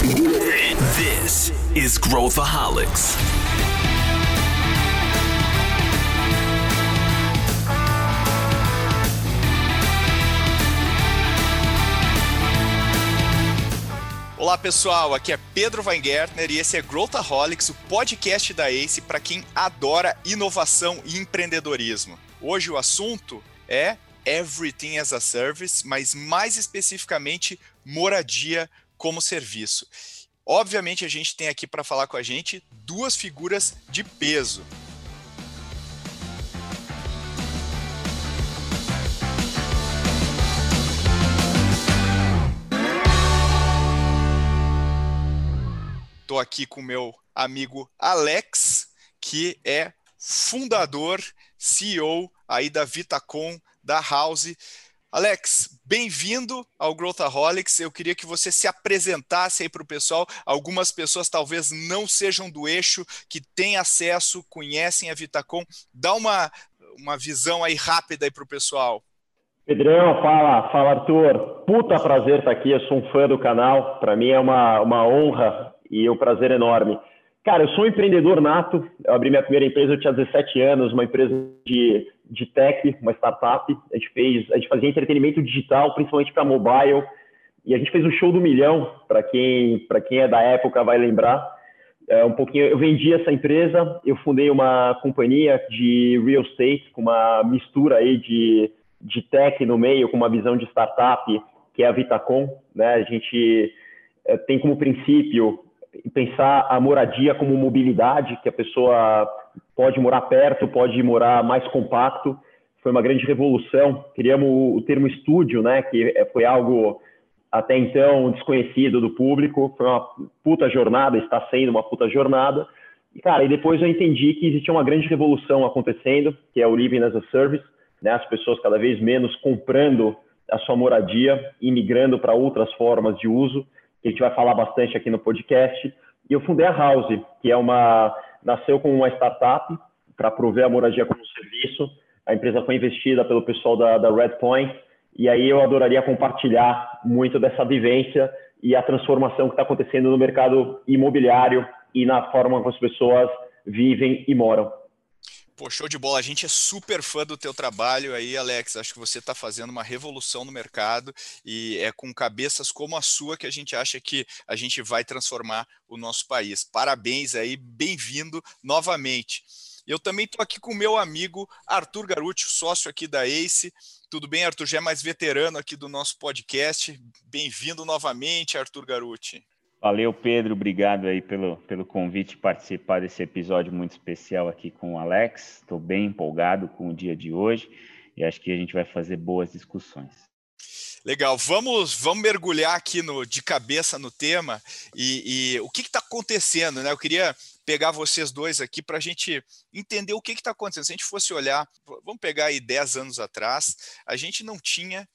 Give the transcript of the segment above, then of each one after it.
This is Growthaholics. Olá pessoal, aqui é Pedro Weingärtner e esse é Growthaholics, o podcast da ACE para quem adora inovação e empreendedorismo. Hoje o assunto é Everything as a Service, mas mais especificamente moradia como serviço. Obviamente a gente tem aqui para falar com a gente duas figuras de peso. Estou aqui com meu amigo Alex, que é fundador, CEO aí da Vitacom, da House. Alex, bem-vindo ao Growthaholics. Eu queria que você se apresentasse aí para o pessoal. Algumas pessoas talvez não sejam do eixo, que têm acesso, conhecem a Vitacom. Dá uma, uma visão aí rápida aí para o pessoal. Pedrão, fala, fala Arthur. Puta prazer estar aqui, eu sou um fã do canal. Para mim é uma, uma honra e um prazer enorme. Cara, eu sou um empreendedor nato. Eu abri minha primeira empresa, eu tinha 17 anos, uma empresa de, de tech, uma startup. A gente fez, a gente fazia entretenimento digital, principalmente para mobile. E a gente fez o show do milhão, para quem, quem é da época vai lembrar. É, um pouquinho, eu vendi essa empresa, eu fundei uma companhia de real estate com uma mistura aí de, de tech no meio, com uma visão de startup, que é a Vitacom, né? A gente é, tem como princípio pensar a moradia como mobilidade, que a pessoa pode morar perto, pode morar mais compacto. Foi uma grande revolução. Criamos o termo estúdio, né, que é, foi algo até então desconhecido do público. Foi uma puta jornada, está sendo uma puta jornada. E, cara, e depois eu entendi que existia uma grande revolução acontecendo, que é o Living as a Service, né, as pessoas cada vez menos comprando a sua moradia e migrando para outras formas de uso que a gente vai falar bastante aqui no podcast. E eu fundei a House, que é uma nasceu como uma startup para prover a moradia como serviço. A empresa foi investida pelo pessoal da, da Redpoint e aí eu adoraria compartilhar muito dessa vivência e a transformação que está acontecendo no mercado imobiliário e na forma como as pessoas vivem e moram. Pô, show de bola. A gente é super fã do teu trabalho aí, Alex. Acho que você está fazendo uma revolução no mercado e é com cabeças como a sua que a gente acha que a gente vai transformar o nosso país. Parabéns aí, bem-vindo novamente. Eu também estou aqui com o meu amigo Arthur Garuti, sócio aqui da ACE. Tudo bem, Arthur? Já é mais veterano aqui do nosso podcast. Bem-vindo novamente, Arthur Garuti. Valeu, Pedro. Obrigado aí pelo, pelo convite participar desse episódio muito especial aqui com o Alex. Estou bem empolgado com o dia de hoje e acho que a gente vai fazer boas discussões. Legal, vamos vamos mergulhar aqui no, de cabeça no tema e, e o que está acontecendo, né? Eu queria pegar vocês dois aqui para a gente entender o que está acontecendo. Se a gente fosse olhar, vamos pegar aí 10 anos atrás, a gente não tinha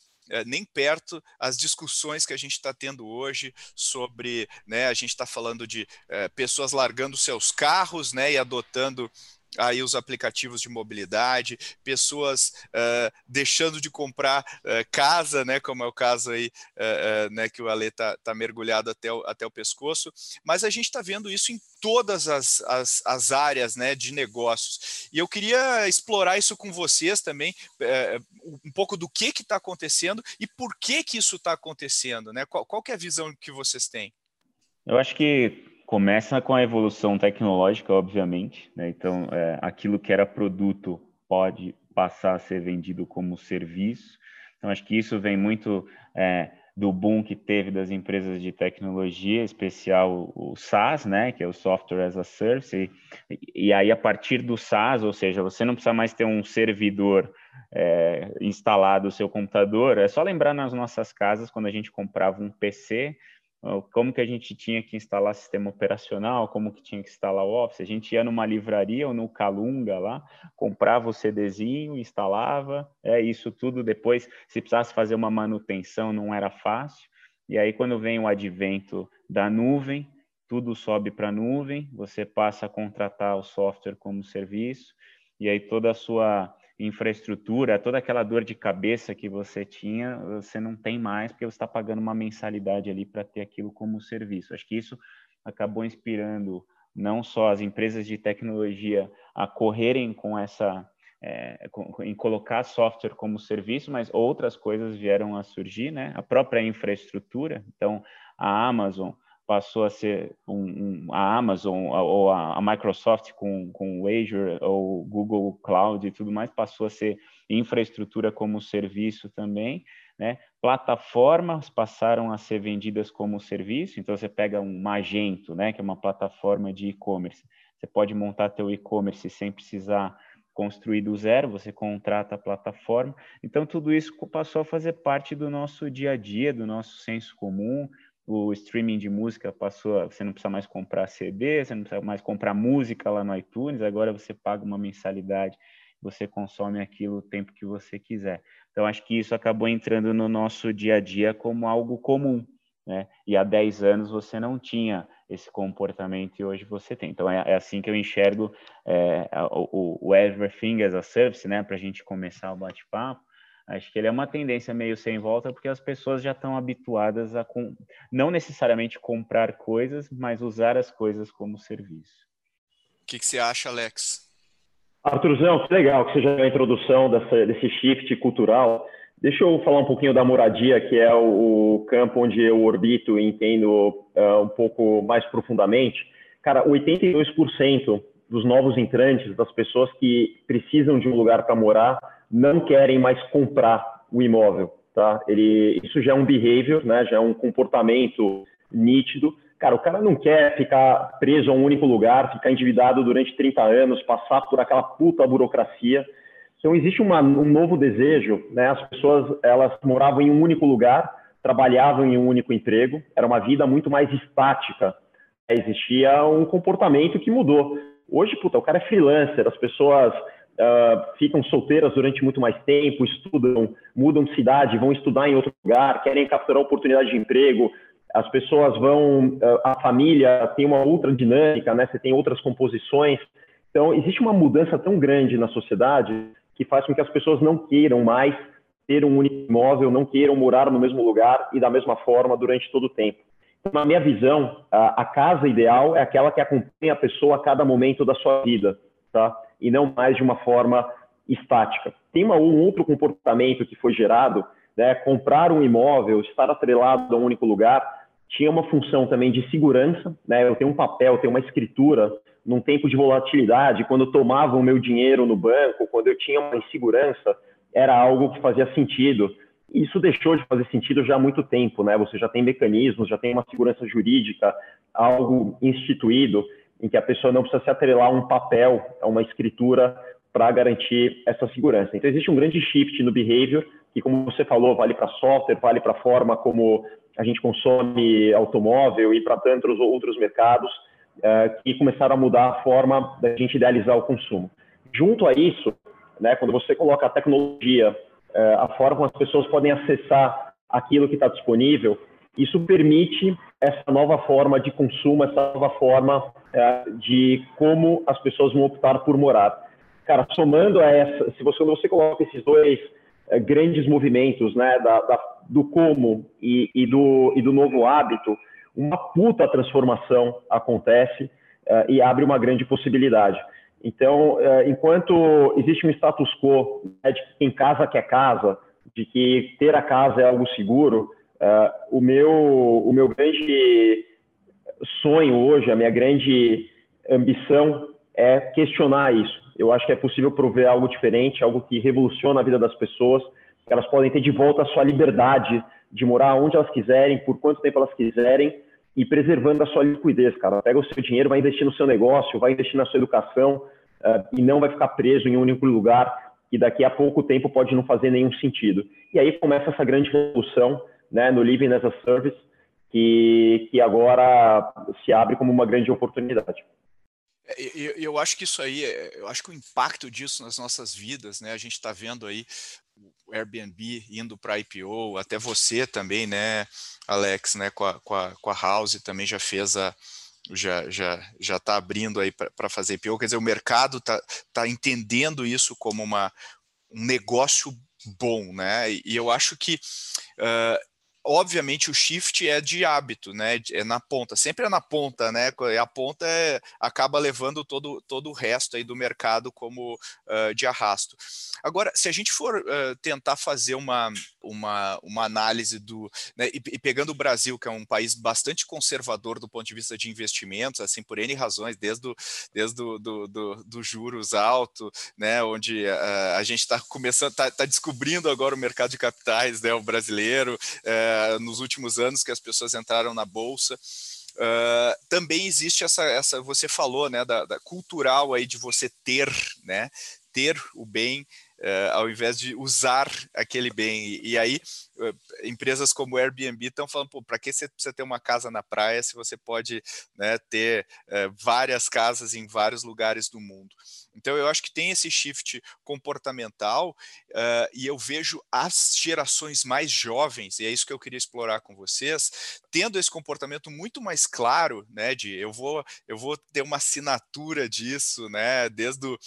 nem perto as discussões que a gente está tendo hoje sobre, né, a gente está falando de é, pessoas largando seus carros, né, e adotando aí os aplicativos de mobilidade, pessoas uh, deixando de comprar uh, casa, né, como é o caso aí, uh, né, que o Ale está tá mergulhado até o, até o pescoço, mas a gente está vendo isso em todas as, as, as, áreas né, de negócios. E eu queria explorar isso com vocês também, um pouco do que está acontecendo e por que, que isso está acontecendo, né? Qual, qual é a visão que vocês têm? Eu acho que começa com a evolução tecnológica, obviamente. Né? Então, é, aquilo que era produto pode passar a ser vendido como serviço. Então, acho que isso vem muito é, do boom que teve das empresas de tecnologia, especial o SaaS, né, que é o Software as a Service. E, e aí, a partir do SaaS, ou seja, você não precisa mais ter um servidor é, instalado no seu computador. É só lembrar nas nossas casas, quando a gente comprava um PC, como que a gente tinha que instalar sistema operacional, como que tinha que instalar o Office. A gente ia numa livraria ou no Calunga lá, comprava o CDzinho, instalava, é isso tudo. Depois, se precisasse fazer uma manutenção, não era fácil. E aí, quando vem o advento da nuvem, tudo sobe para a nuvem, você passa a contratar o software como serviço, e aí toda a sua infraestrutura, toda aquela dor de cabeça que você tinha, você não tem mais porque você está pagando uma mensalidade ali para ter aquilo como serviço. Acho que isso acabou inspirando não só as empresas de tecnologia a correrem com essa é, em colocar software como serviço, mas outras coisas vieram a surgir, né? A própria infraestrutura. Então, a Amazon passou a ser um, um, a Amazon ou a, a, Microsoft com, com o Azure ou Google Cloud e tudo mais passou a ser infraestrutura como serviço também, né? Plataformas passaram a ser vendidas como serviço. Então você pega um Magento, né, que é uma plataforma de e-commerce. Você pode montar teu e-commerce sem precisar construir do zero, você contrata a plataforma. Então, tudo isso passou a fazer parte do nosso dia a dia, do nosso senso comum, o streaming de música passou você não precisa mais comprar CD, você não precisa mais comprar música lá no iTunes, agora você paga uma mensalidade, você consome aquilo o tempo que você quiser. Então acho que isso acabou entrando no nosso dia a dia como algo comum, né? E há 10 anos você não tinha esse comportamento e hoje você tem. Então é, é assim que eu enxergo é, o, o Everything as a Service, né? Para a gente começar o bate-papo Acho que ele é uma tendência meio sem volta, porque as pessoas já estão habituadas a com... não necessariamente comprar coisas, mas usar as coisas como serviço. O que, que você acha, Alex? Arthurzão, que legal que você já deu a introdução dessa, desse shift cultural. Deixa eu falar um pouquinho da moradia, que é o, o campo onde eu orbito e entendo uh, um pouco mais profundamente. Cara, 82% dos novos entrantes, das pessoas que precisam de um lugar para morar, não querem mais comprar o imóvel, tá? Ele, isso já é um behavior, né? Já é um comportamento nítido. Cara, o cara não quer ficar preso a um único lugar, ficar endividado durante 30 anos, passar por aquela puta burocracia. Então existe uma, um novo desejo, né? As pessoas elas moravam em um único lugar, trabalhavam em um único emprego, era uma vida muito mais estática. Existia um comportamento que mudou. Hoje, puta, o cara é freelancer, as pessoas uh, ficam solteiras durante muito mais tempo, estudam, mudam de cidade, vão estudar em outro lugar, querem capturar oportunidade de emprego, as pessoas vão, uh, a família tem uma outra dinâmica, né? Você tem outras composições. Então, existe uma mudança tão grande na sociedade que faz com que as pessoas não queiram mais ter um único imóvel, não queiram morar no mesmo lugar e da mesma forma durante todo o tempo. Então, na minha visão, a casa ideal é aquela que acompanha a pessoa a cada momento da sua vida, tá? E não mais de uma forma estática. Tem uma, um outro comportamento que foi gerado, né, comprar um imóvel, estar atrelado a um único lugar, tinha uma função também de segurança, né, eu tenho um papel, tenho uma escritura, num tempo de volatilidade, quando eu tomava o meu dinheiro no banco, quando eu tinha uma insegurança, era algo que fazia sentido. Isso deixou de fazer sentido já há muito tempo, né? Você já tem mecanismos, já tem uma segurança jurídica, algo instituído em que a pessoa não precisa se atrelar a um papel, a uma escritura para garantir essa segurança. Então, existe um grande shift no behavior, que, como você falou, vale para software, vale para a forma como a gente consome automóvel e para tantos outros mercados, uh, que começaram a mudar a forma da gente idealizar o consumo. Junto a isso, né, quando você coloca a tecnologia, uh, a forma como as pessoas podem acessar aquilo que está disponível, isso permite essa nova forma de consumo, essa nova forma é, de como as pessoas vão optar por morar. Cara, somando a essa, se você, você coloca esses dois é, grandes movimentos, né, da, da, do como e, e, do, e do novo hábito, uma puta transformação acontece é, e abre uma grande possibilidade. Então, é, enquanto existe um status quo né, de que quem casa quer casa, de que ter a casa é algo seguro, Uh, o, meu, o meu grande sonho hoje, a minha grande ambição é questionar isso. Eu acho que é possível prover algo diferente, algo que revoluciona a vida das pessoas, que elas podem ter de volta a sua liberdade de morar onde elas quiserem, por quanto tempo elas quiserem, e preservando a sua liquidez, cara. Pega o seu dinheiro, vai investir no seu negócio, vai investir na sua educação, uh, e não vai ficar preso em um único lugar, que daqui a pouco tempo pode não fazer nenhum sentido. E aí começa essa grande revolução né, no Living as a Service, que, que agora se abre como uma grande oportunidade. Eu, é, eu acho que isso aí, é, eu acho que o impacto disso nas nossas vidas, né? A gente está vendo aí o Airbnb indo para IPO, até você também, né, Alex, né, com a, com a, com a House também já fez a, já já já está abrindo aí para fazer IPO, quer dizer, o mercado está tá entendendo isso como uma um negócio bom, né? E eu acho que uh, obviamente o shift é de hábito, né? É na ponta, sempre é na ponta, né? A ponta é, acaba levando todo, todo o resto aí do mercado como uh, de arrasto. Agora, se a gente for uh, tentar fazer uma, uma, uma análise do. Né, e, e, pegando o Brasil, que é um país bastante conservador do ponto de vista de investimentos, assim, por N razões, desde o desde do, do, do, do juros alto, né? Onde uh, a gente está começando, está tá descobrindo agora o mercado de capitais, né? O brasileiro. Uh, eh, nos últimos anos que as pessoas entraram na bolsa. Uh, também existe essa, essa, você falou, né, da, da, cultural aí de você ter, né, ter o bem uh, ao invés de usar aquele bem. E, e aí, uh, empresas como Airbnb estão falando, para que você precisa ter uma casa na praia se você pode né, ter várias casas em vários lugares do mundo? Então, eu acho que tem esse shift comportamental uh, e eu vejo as gerações mais jovens, e é isso que eu queria explorar com vocês, tendo esse comportamento muito mais claro, né, de eu vou, eu vou ter uma assinatura disso, né, desde o,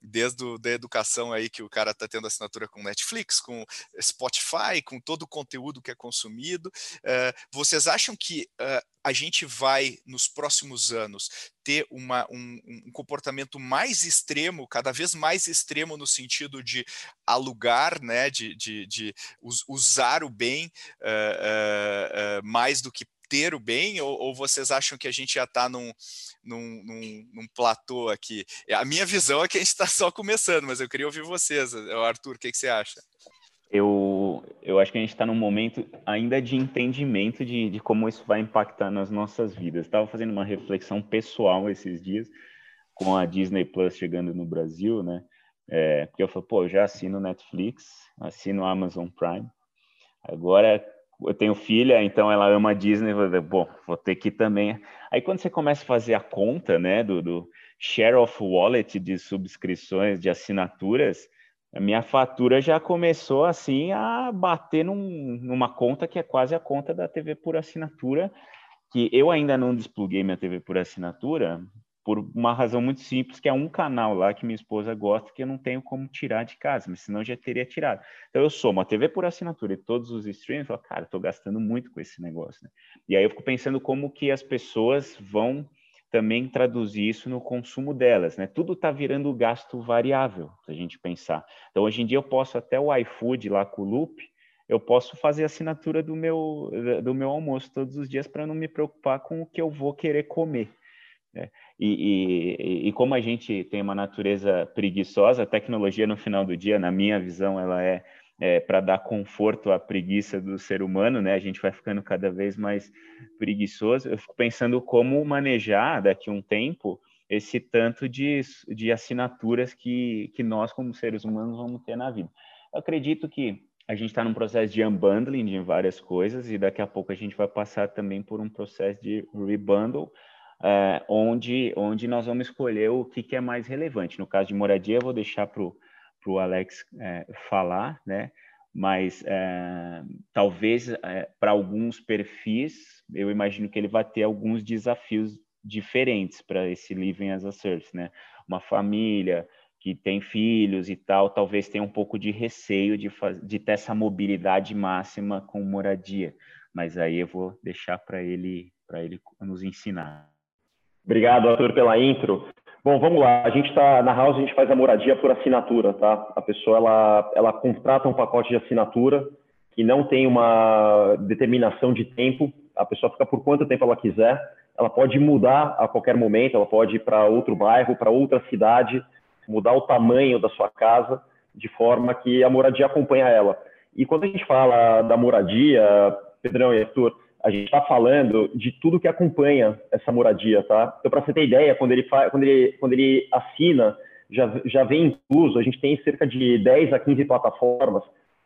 desde a da educação aí que o cara está tendo assinatura com Netflix, com Spotify, com todo o conteúdo que é consumido. Uh, vocês acham que uh, a gente vai, nos próximos anos, ter uma, um, um, comportamento mais extremo, cada vez mais extremo no sentido de alugar, né, de, de, de usar o bem uh, mais do que ter o bem, ou, ou, vocês acham que a gente já está num, num, num, num, platô aqui? A minha visão é que a gente está só começando, mas eu queria ouvir vocês. Arthur, o que, que você acha? Eu, eu acho que a gente está num momento ainda de entendimento de, de como isso vai impactar nas nossas vidas. Estava fazendo uma reflexão pessoal esses dias com a Disney Plus chegando no Brasil, né? É, porque eu falei, pô, eu já assino Netflix, assino Amazon Prime. Agora eu tenho filha, então ela ama Disney, bom, vou ter que também. Aí quando você começa a fazer a conta, né, do, do share of wallet de subscrições, de assinaturas, a minha fatura já começou assim a bater num, numa conta que é quase a conta da TV por assinatura, que eu ainda não despluguei minha TV por assinatura, por uma razão muito simples, que é um canal lá que minha esposa gosta que eu não tenho como tirar de casa, mas senão já teria tirado. Então eu sou uma TV por assinatura e todos os streams, eu falo, cara, estou gastando muito com esse negócio. Né? E aí eu fico pensando como que as pessoas vão também traduzir isso no consumo delas, né? Tudo está virando gasto variável, se a gente pensar. Então, hoje em dia, eu posso até o iFood lá com o Loop, eu posso fazer assinatura do meu, do meu almoço todos os dias para não me preocupar com o que eu vou querer comer. Né? E, e, e, como a gente tem uma natureza preguiçosa, a tecnologia, no final do dia, na minha visão, ela é é, para dar conforto à preguiça do ser humano, né? A gente vai ficando cada vez mais preguiçoso. Eu fico pensando como manejar daqui a um tempo esse tanto de, de assinaturas que, que nós, como seres humanos, vamos ter na vida. Eu acredito que a gente está num processo de unbundling de várias coisas e daqui a pouco a gente vai passar também por um processo de rebundle, é, onde, onde nós vamos escolher o que, que é mais relevante. No caso de moradia, eu vou deixar para o Alex é, falar, né? Mas é, talvez para alguns perfis, eu imagino que ele vai ter alguns desafios diferentes para esse living as a service, né? Uma família que tem filhos e tal, talvez tenha um pouco de receio de, de ter essa mobilidade máxima com moradia. Mas aí eu vou deixar para ele para ele nos ensinar. Obrigado, Arthur, pela intro. Bom, vamos lá. A gente está na House, a gente faz a moradia por assinatura, tá? A pessoa ela, ela contrata um pacote de assinatura que não tem uma determinação de tempo. A pessoa fica por quanto tempo ela quiser. Ela pode mudar a qualquer momento. Ela pode ir para outro bairro, para outra cidade, mudar o tamanho da sua casa de forma que a moradia acompanha ela. E quando a gente fala da moradia, Pedrão e Arthur, a gente está falando de tudo que acompanha essa moradia, tá? Então, para você ter ideia, quando ele, quando ele, quando ele assina, já, já vem incluso, a gente tem cerca de 10 a 15 plataformas,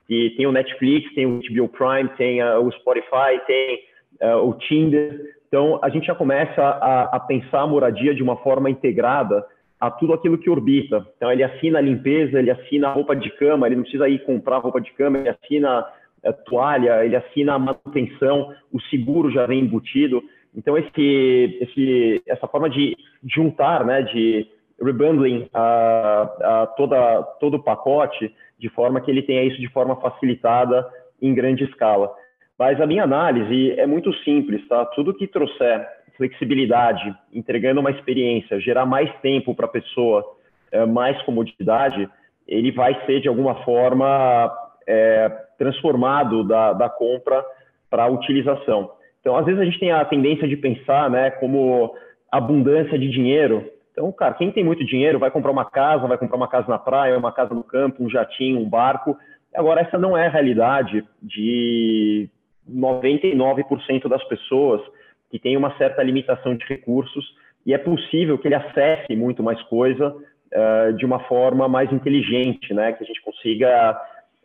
e tem o Netflix, tem o HBO Prime, tem uh, o Spotify, tem uh, o Tinder. Então, a gente já começa a, a pensar a moradia de uma forma integrada a tudo aquilo que orbita. Então, ele assina a limpeza, ele assina a roupa de cama, ele não precisa ir comprar roupa de cama, ele assina a toalha, ele assina a manutenção, o seguro já vem embutido. Então, esse, esse, essa forma de juntar, né, de rebundling a, a toda, todo o pacote de forma que ele tenha isso de forma facilitada em grande escala. Mas a minha análise é muito simples, tá? Tudo que trouxer flexibilidade, entregando uma experiência, gerar mais tempo para a pessoa, é, mais comodidade, ele vai ser de alguma forma é, transformado da, da compra para a utilização. Então, às vezes a gente tem a tendência de pensar, né, como abundância de dinheiro. Então, cara, quem tem muito dinheiro vai comprar uma casa, vai comprar uma casa na praia, uma casa no campo, um jatinho, um barco. Agora, essa não é a realidade de 99% das pessoas que tem uma certa limitação de recursos e é possível que ele acesse muito mais coisa uh, de uma forma mais inteligente, né? Que a gente consiga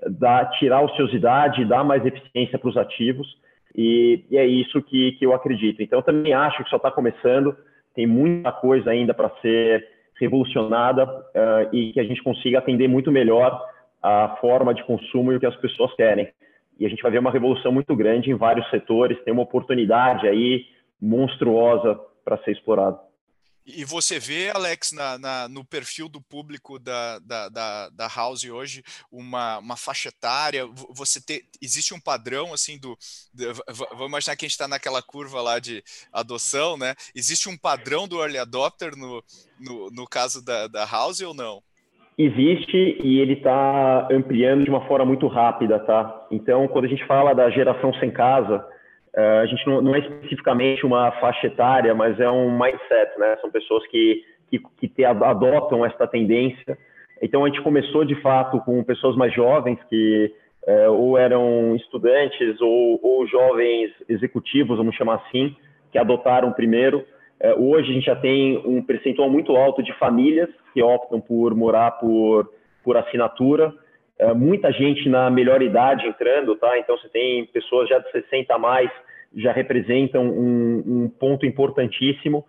dar, tirar a ociosidade, dar mais eficiência para os ativos e, e, é isso que, que eu acredito. Então, eu também acho que só está começando, tem muita coisa ainda para ser revolucionada uh, e que a gente consiga atender muito melhor a forma de consumo e o que as pessoas querem. E a gente vai ver uma revolução muito grande em vários setores, tem uma oportunidade aí monstruosa para ser explorada. E você vê, Alex, na, na, no perfil do público da, da, da, da, House hoje, uma, uma faixa etária, você te, existe um padrão, assim, do, de, vamos imaginar que a gente está naquela curva lá de adoção, né? Existe um padrão do early adopter no, no, no caso da, da House ou não? Existe e ele está ampliando de uma forma muito rápida, tá? Então, quando a gente fala da geração sem casa, a gente não, não, é especificamente uma faixa etária, mas é um mindset, né? São pessoas que, que, que te, adotam essa tendência. Então, a gente começou, de fato, com pessoas mais jovens que uh, ou eram estudantes ou, ou, jovens executivos, vamos chamar assim, que adotaram primeiro. Uh, hoje, a gente já tem um percentual muito alto de famílias que optam por morar por, por assinatura. muita gente na melhor idade entrando, tá? Então, você tem pessoas já de 60 a mais já representam um, um ponto importantíssimo.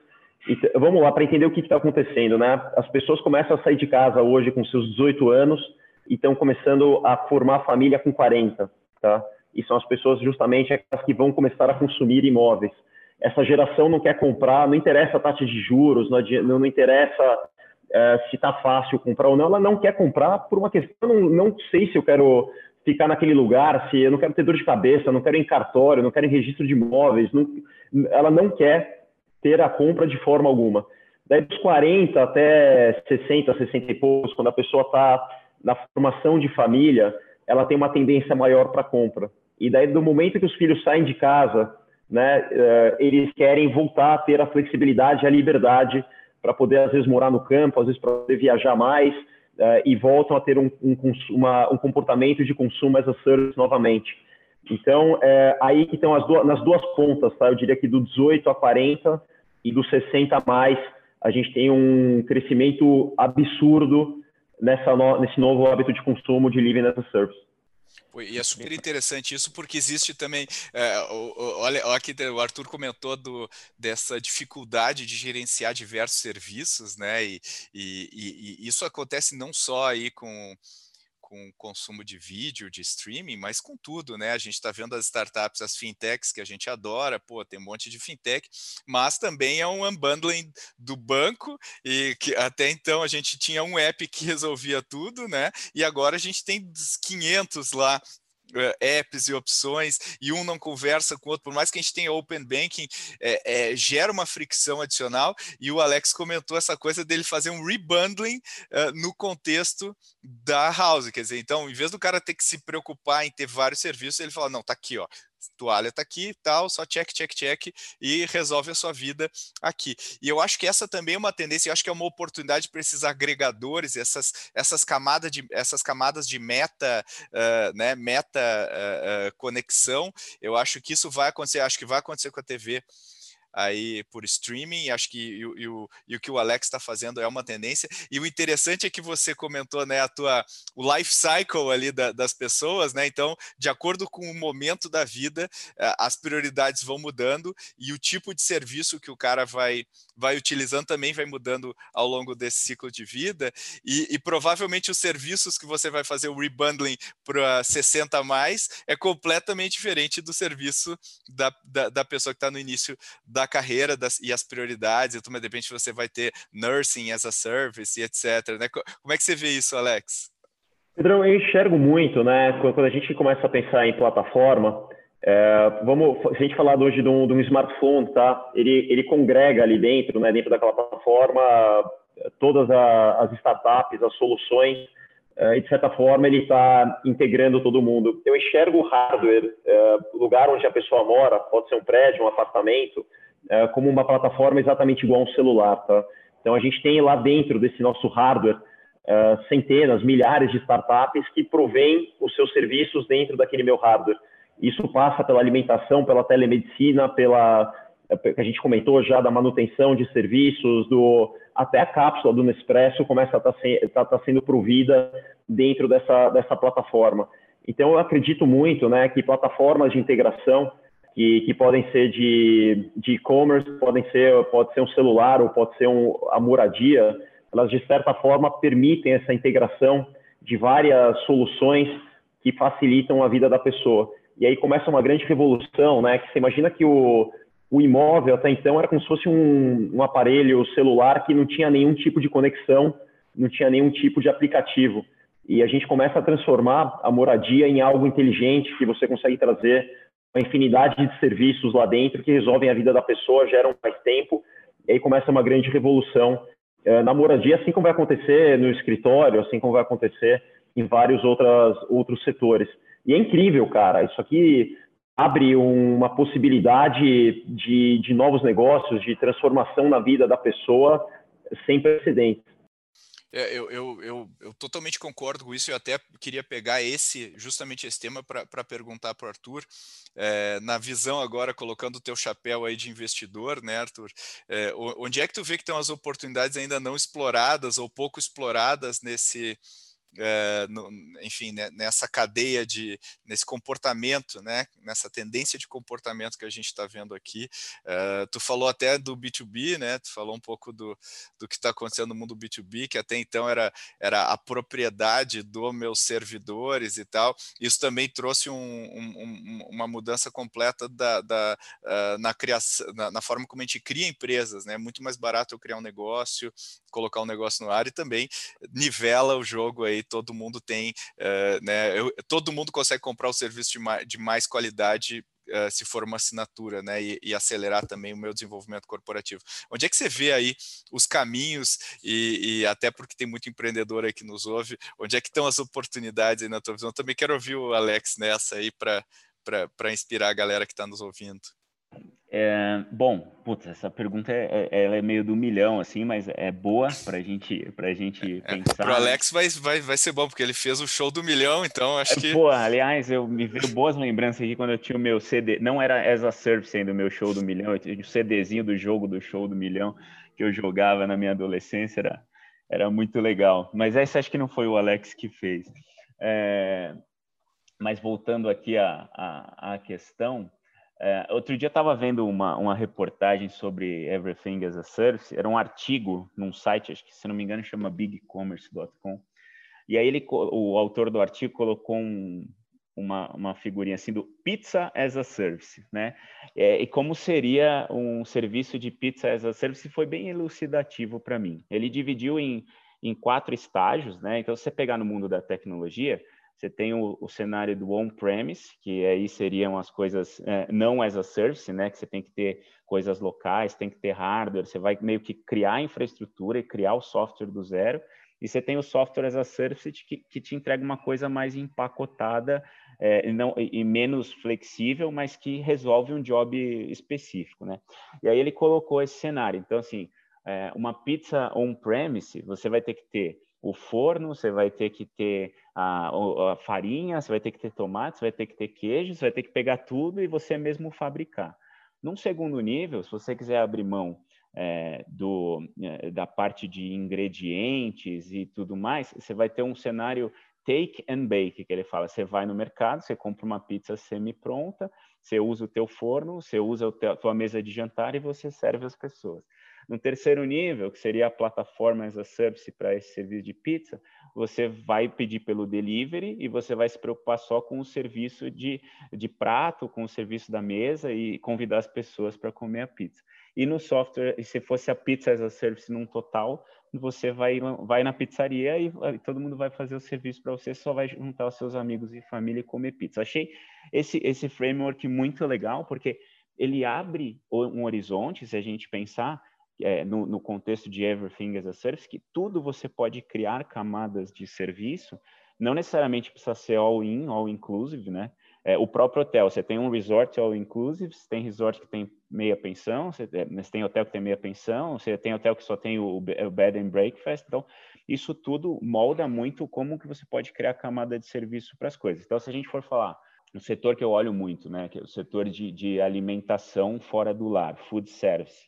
E, vamos lá, para entender o que está acontecendo, né? As pessoas começam a sair de casa hoje com seus 18 anos e estão começando a formar família com 40, tá? E são as pessoas justamente as que vão começar a consumir imóveis. Essa geração não quer comprar, não interessa a taxa de juros, não, não interessa uh, se está fácil comprar ou não, ela não quer comprar por uma questão, não, não sei se eu quero ficar naquele lugar, se eu não quero ter dor de cabeça, não quero ir em cartório, não quero ir em registro de imóveis, não, ela não quer ter a compra de forma alguma. Daí dos 40 até 60, 60 e poucos, quando a pessoa está na formação de família, ela tem uma tendência maior para compra. E daí do momento que os filhos saem de casa, né, uh, eles querem voltar a ter a flexibilidade a liberdade para poder às vezes morar no campo, às vezes para poder viajar mais, uh, e voltam a ter um, um, uma, um, comportamento de consumo as a service novamente. Então, é aí que estão as duas, nas duas pontas, tá? Eu diria que do 18 a 40 e do 60 a mais, a gente tem um crescimento absurdo nessa no, nesse novo hábito de consumo de living as a service. E é super interessante isso, porque existe também. É, olha, olha aqui, o Arthur comentou do, dessa dificuldade de gerenciar diversos serviços, né? E, e, e isso acontece não só aí com com consumo de vídeo, de streaming, mas com tudo, né? A gente está vendo as startups, as fintechs que a gente adora, pô, tem um monte de fintech, mas também é um unbundling do banco e que até então a gente tinha um app que resolvia tudo, né? E agora a gente tem 500 lá apps e opções e um não conversa com o outro, por mais que a gente tenha open banking, é, é, gera uma fricção adicional. E o Alex comentou essa coisa dele fazer um rebundling uh, no contexto da house, quer dizer, então, em vez do cara ter que se preocupar em ter vários serviços, ele fala: não, tá aqui, ó, toalha está aqui, tal, só check, check, check e resolve a sua vida aqui. E eu acho que essa também é uma tendência, eu acho que é uma oportunidade para esses agregadores, essas, essas camadas de essas camadas de meta, uh, né, meta uh, uh, conexão. Eu acho que isso vai acontecer, acho que vai acontecer com a TV aí por streaming, acho que e, e, o, e o que o Alex está fazendo é uma tendência, e o interessante é que você comentou, né, a tua, o life cycle ali da, das pessoas, né, então, de acordo com o momento da vida, as prioridades vão mudando, e o tipo de serviço que o cara vai, vai utilizando também vai mudando ao longo desse ciclo de vida, e, e provavelmente os serviços que você vai fazer o rebundling para 60 a mais é completamente diferente do serviço da, da, da pessoa que está no início da carreira das, e as prioridades, então, de repente você vai ter nursing as a service e etc. Né? Como é que você vê isso, Alex? Pedrão, eu enxergo muito, né? Quando a gente começa a pensar em plataforma, é, vamos, se a gente falar hoje de um, de um, smartphone, tá? Ele, ele congrega ali dentro, né? Dentro daquela plataforma, todas a, as startups, as soluções, é, e de certa forma ele está integrando todo mundo. Eu enxergo o hardware, é, o lugar onde a pessoa mora, pode ser um prédio, um apartamento, como uma plataforma exatamente igual a um celular, tá? Então a gente tem lá dentro desse nosso hardware centenas, milhares de startups que provêm os seus serviços dentro daquele meu hardware. Isso passa pela alimentação, pela telemedicina, pela eh, que a gente comentou já da manutenção de serviços, do até a cápsula do Nespresso começa a estar tá, tá, tá sendo provida dentro dessa, dessa plataforma. Então eu acredito muito, né, que plataformas de integração que, que podem ser de e-commerce, podem ser pode ser um celular ou pode ser um, a moradia, elas de certa forma permitem essa integração de várias soluções que facilitam a vida da pessoa. E aí começa uma grande revolução, né? Que você imagina que o, o imóvel até então era como se fosse um, um aparelho celular que não tinha nenhum tipo de conexão, não tinha nenhum tipo de aplicativo. E a gente começa a transformar a moradia em algo inteligente que você consegue trazer uma infinidade de serviços lá dentro que resolvem a vida da pessoa, geram mais tempo. E aí começa uma grande revolução é, na moradia, assim como vai acontecer no escritório, assim como vai acontecer em vários outras, outros setores. E é incrível, cara. Isso aqui abre uma possibilidade de, de novos negócios, de transformação na vida da pessoa sem precedentes. É, eu, eu, eu, eu, totalmente concordo com isso. Eu até queria pegar esse, justamente esse tema, para perguntar para o Arthur, é, na visão agora, colocando o teu chapéu aí de investidor, né, Arthur? É, onde é que tu vê que estão as oportunidades ainda não exploradas ou pouco exploradas nesse, é, no, enfim, né, nessa cadeia de, nesse comportamento, né, nessa tendência de comportamento que a gente está vendo aqui. É, tu falou até do B2B, né, tu falou um pouco do, do que está acontecendo no mundo B2B, que até então era, era a propriedade dos meus servidores e tal. Isso também trouxe um, um, uma mudança completa da, da uh, na criação, na, na, forma como a gente cria empresas, né, muito mais barato eu criar um negócio, colocar um negócio no ar e também nivela o jogo aí todo mundo tem, uh, né, eu, todo mundo consegue comprar o serviço de mais, de mais qualidade Uh, se for uma assinatura, né, e, e, acelerar também o meu desenvolvimento corporativo. Onde é que você vê aí os caminhos e, e, até porque tem muito empreendedor aí que nos ouve, onde é que estão as oportunidades aí na tua visão? Também quero ouvir o Alex nessa aí para inspirar a galera que está nos ouvindo. É, bom, putz, essa pergunta é, é, ela é meio do milhão, assim, mas é boa pra gente, pra gente é, pensar. Pro Alex vai, vai, vai ser bom, porque ele fez o show do milhão, então acho é, que. Pô, aliás, eu me veio boas lembranças aqui quando eu tinha o meu CD. Não era as a Service ainda o meu show do milhão, eu tinha o CDzinho do jogo do show do milhão que eu jogava na minha adolescência, era, era muito legal. Mas essa acho que não foi o Alex que fez. É, mas voltando aqui à, à, à questão. É, outro dia estava vendo uma, uma reportagem sobre Everything as a Service, era um artigo num site, acho que se não me engano chama bigcommerce.com, e aí ele, o autor do artigo colocou um, uma, uma figurinha assim do Pizza as a Service, né? É, e como seria um serviço de Pizza as a Service foi bem elucidativo para mim. Ele dividiu em, em quatro estágios, né? Então, se você pegar no mundo da tecnologia, você tem o, o cenário do on-premise, que aí seriam as coisas é, não as a service, né? Que você tem que ter coisas locais, tem que ter hardware, você vai meio que criar a infraestrutura e criar o software do zero. E você tem o software as a service que, que te entrega uma coisa mais empacotada é, não, e menos flexível, mas que resolve um job específico, né? E aí ele colocou esse cenário. Então, assim, é, uma pizza on-premise, você vai ter que ter o forno, você vai ter que ter a, a, farinha, você vai ter que ter tomate, você vai ter que ter queijo, você vai ter que pegar tudo e você mesmo fabricar. Num segundo nível, se você quiser abrir mão é, do, é, da parte de ingredientes e tudo mais, você vai ter um cenário take and bake, que ele fala. Você vai no mercado, você compra uma pizza semi-pronta, Você usa o teu forno, você usa a tua mesa de jantar e você serve as pessoas. No terceiro nível, que seria a plataforma as a service para esse serviço de pizza, você vai pedir pelo delivery e você vai se preocupar só com o serviço de, de prato, com o serviço da mesa e convidar as pessoas para comer a pizza. E no software, se fosse a pizza as a service num total, você vai, vai na pizzaria e, todo mundo vai fazer o serviço para você, só vai juntar os seus amigos e família e comer pizza. Achei esse, esse framework muito legal, porque ele abre um horizonte, se a gente pensar, é, no, no, contexto de Everything as a Service, que tudo você pode criar camadas de serviço, não necessariamente precisa ser all-in, all-inclusive, né? É, o próprio hotel, você tem um resort all-inclusive, você tem resort que tem meia pensão, você, você, tem hotel que tem meia pensão, você tem hotel que só tem o, o bed and breakfast, então isso tudo molda muito como que você pode criar camada de serviço para as coisas. Então, se a gente for falar no setor que eu olho muito, né, que é o setor de, de alimentação fora do lar, food service,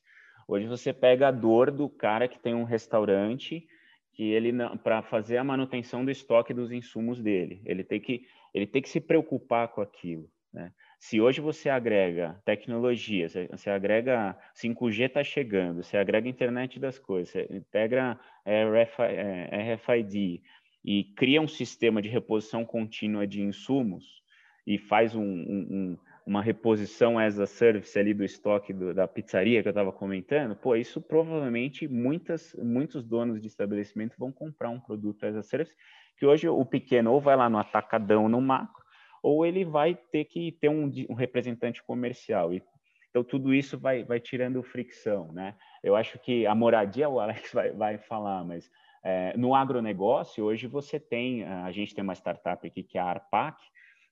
Hoje você pega a dor do cara que tem um restaurante que ele para fazer a manutenção do estoque dos insumos dele, ele tem que ele tem que se preocupar com aquilo, né? Se hoje você agrega tecnologia, você agrega 5G está chegando, você agrega internet das coisas, você integra é, RFID é, e cria um sistema de reposição contínua de insumos e faz um, um, um uma reposição as a service ali do estoque do, da pizzaria que eu estava comentando, pô, isso provavelmente muitas, muitos donos de estabelecimento vão comprar um produto as a service, que hoje o pequeno ou vai lá no atacadão, no macro, ou ele vai ter que ter um, um representante comercial. E, então, tudo isso vai, vai tirando fricção, né? Eu acho que a moradia, o Alex vai, vai falar, mas é, no agronegócio, hoje você tem, a gente tem uma startup aqui que é a Arpac,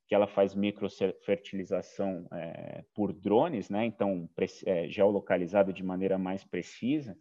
que ela faz microfertilização é, por drones, né? então é, geolocalizado de maneira mais precisa,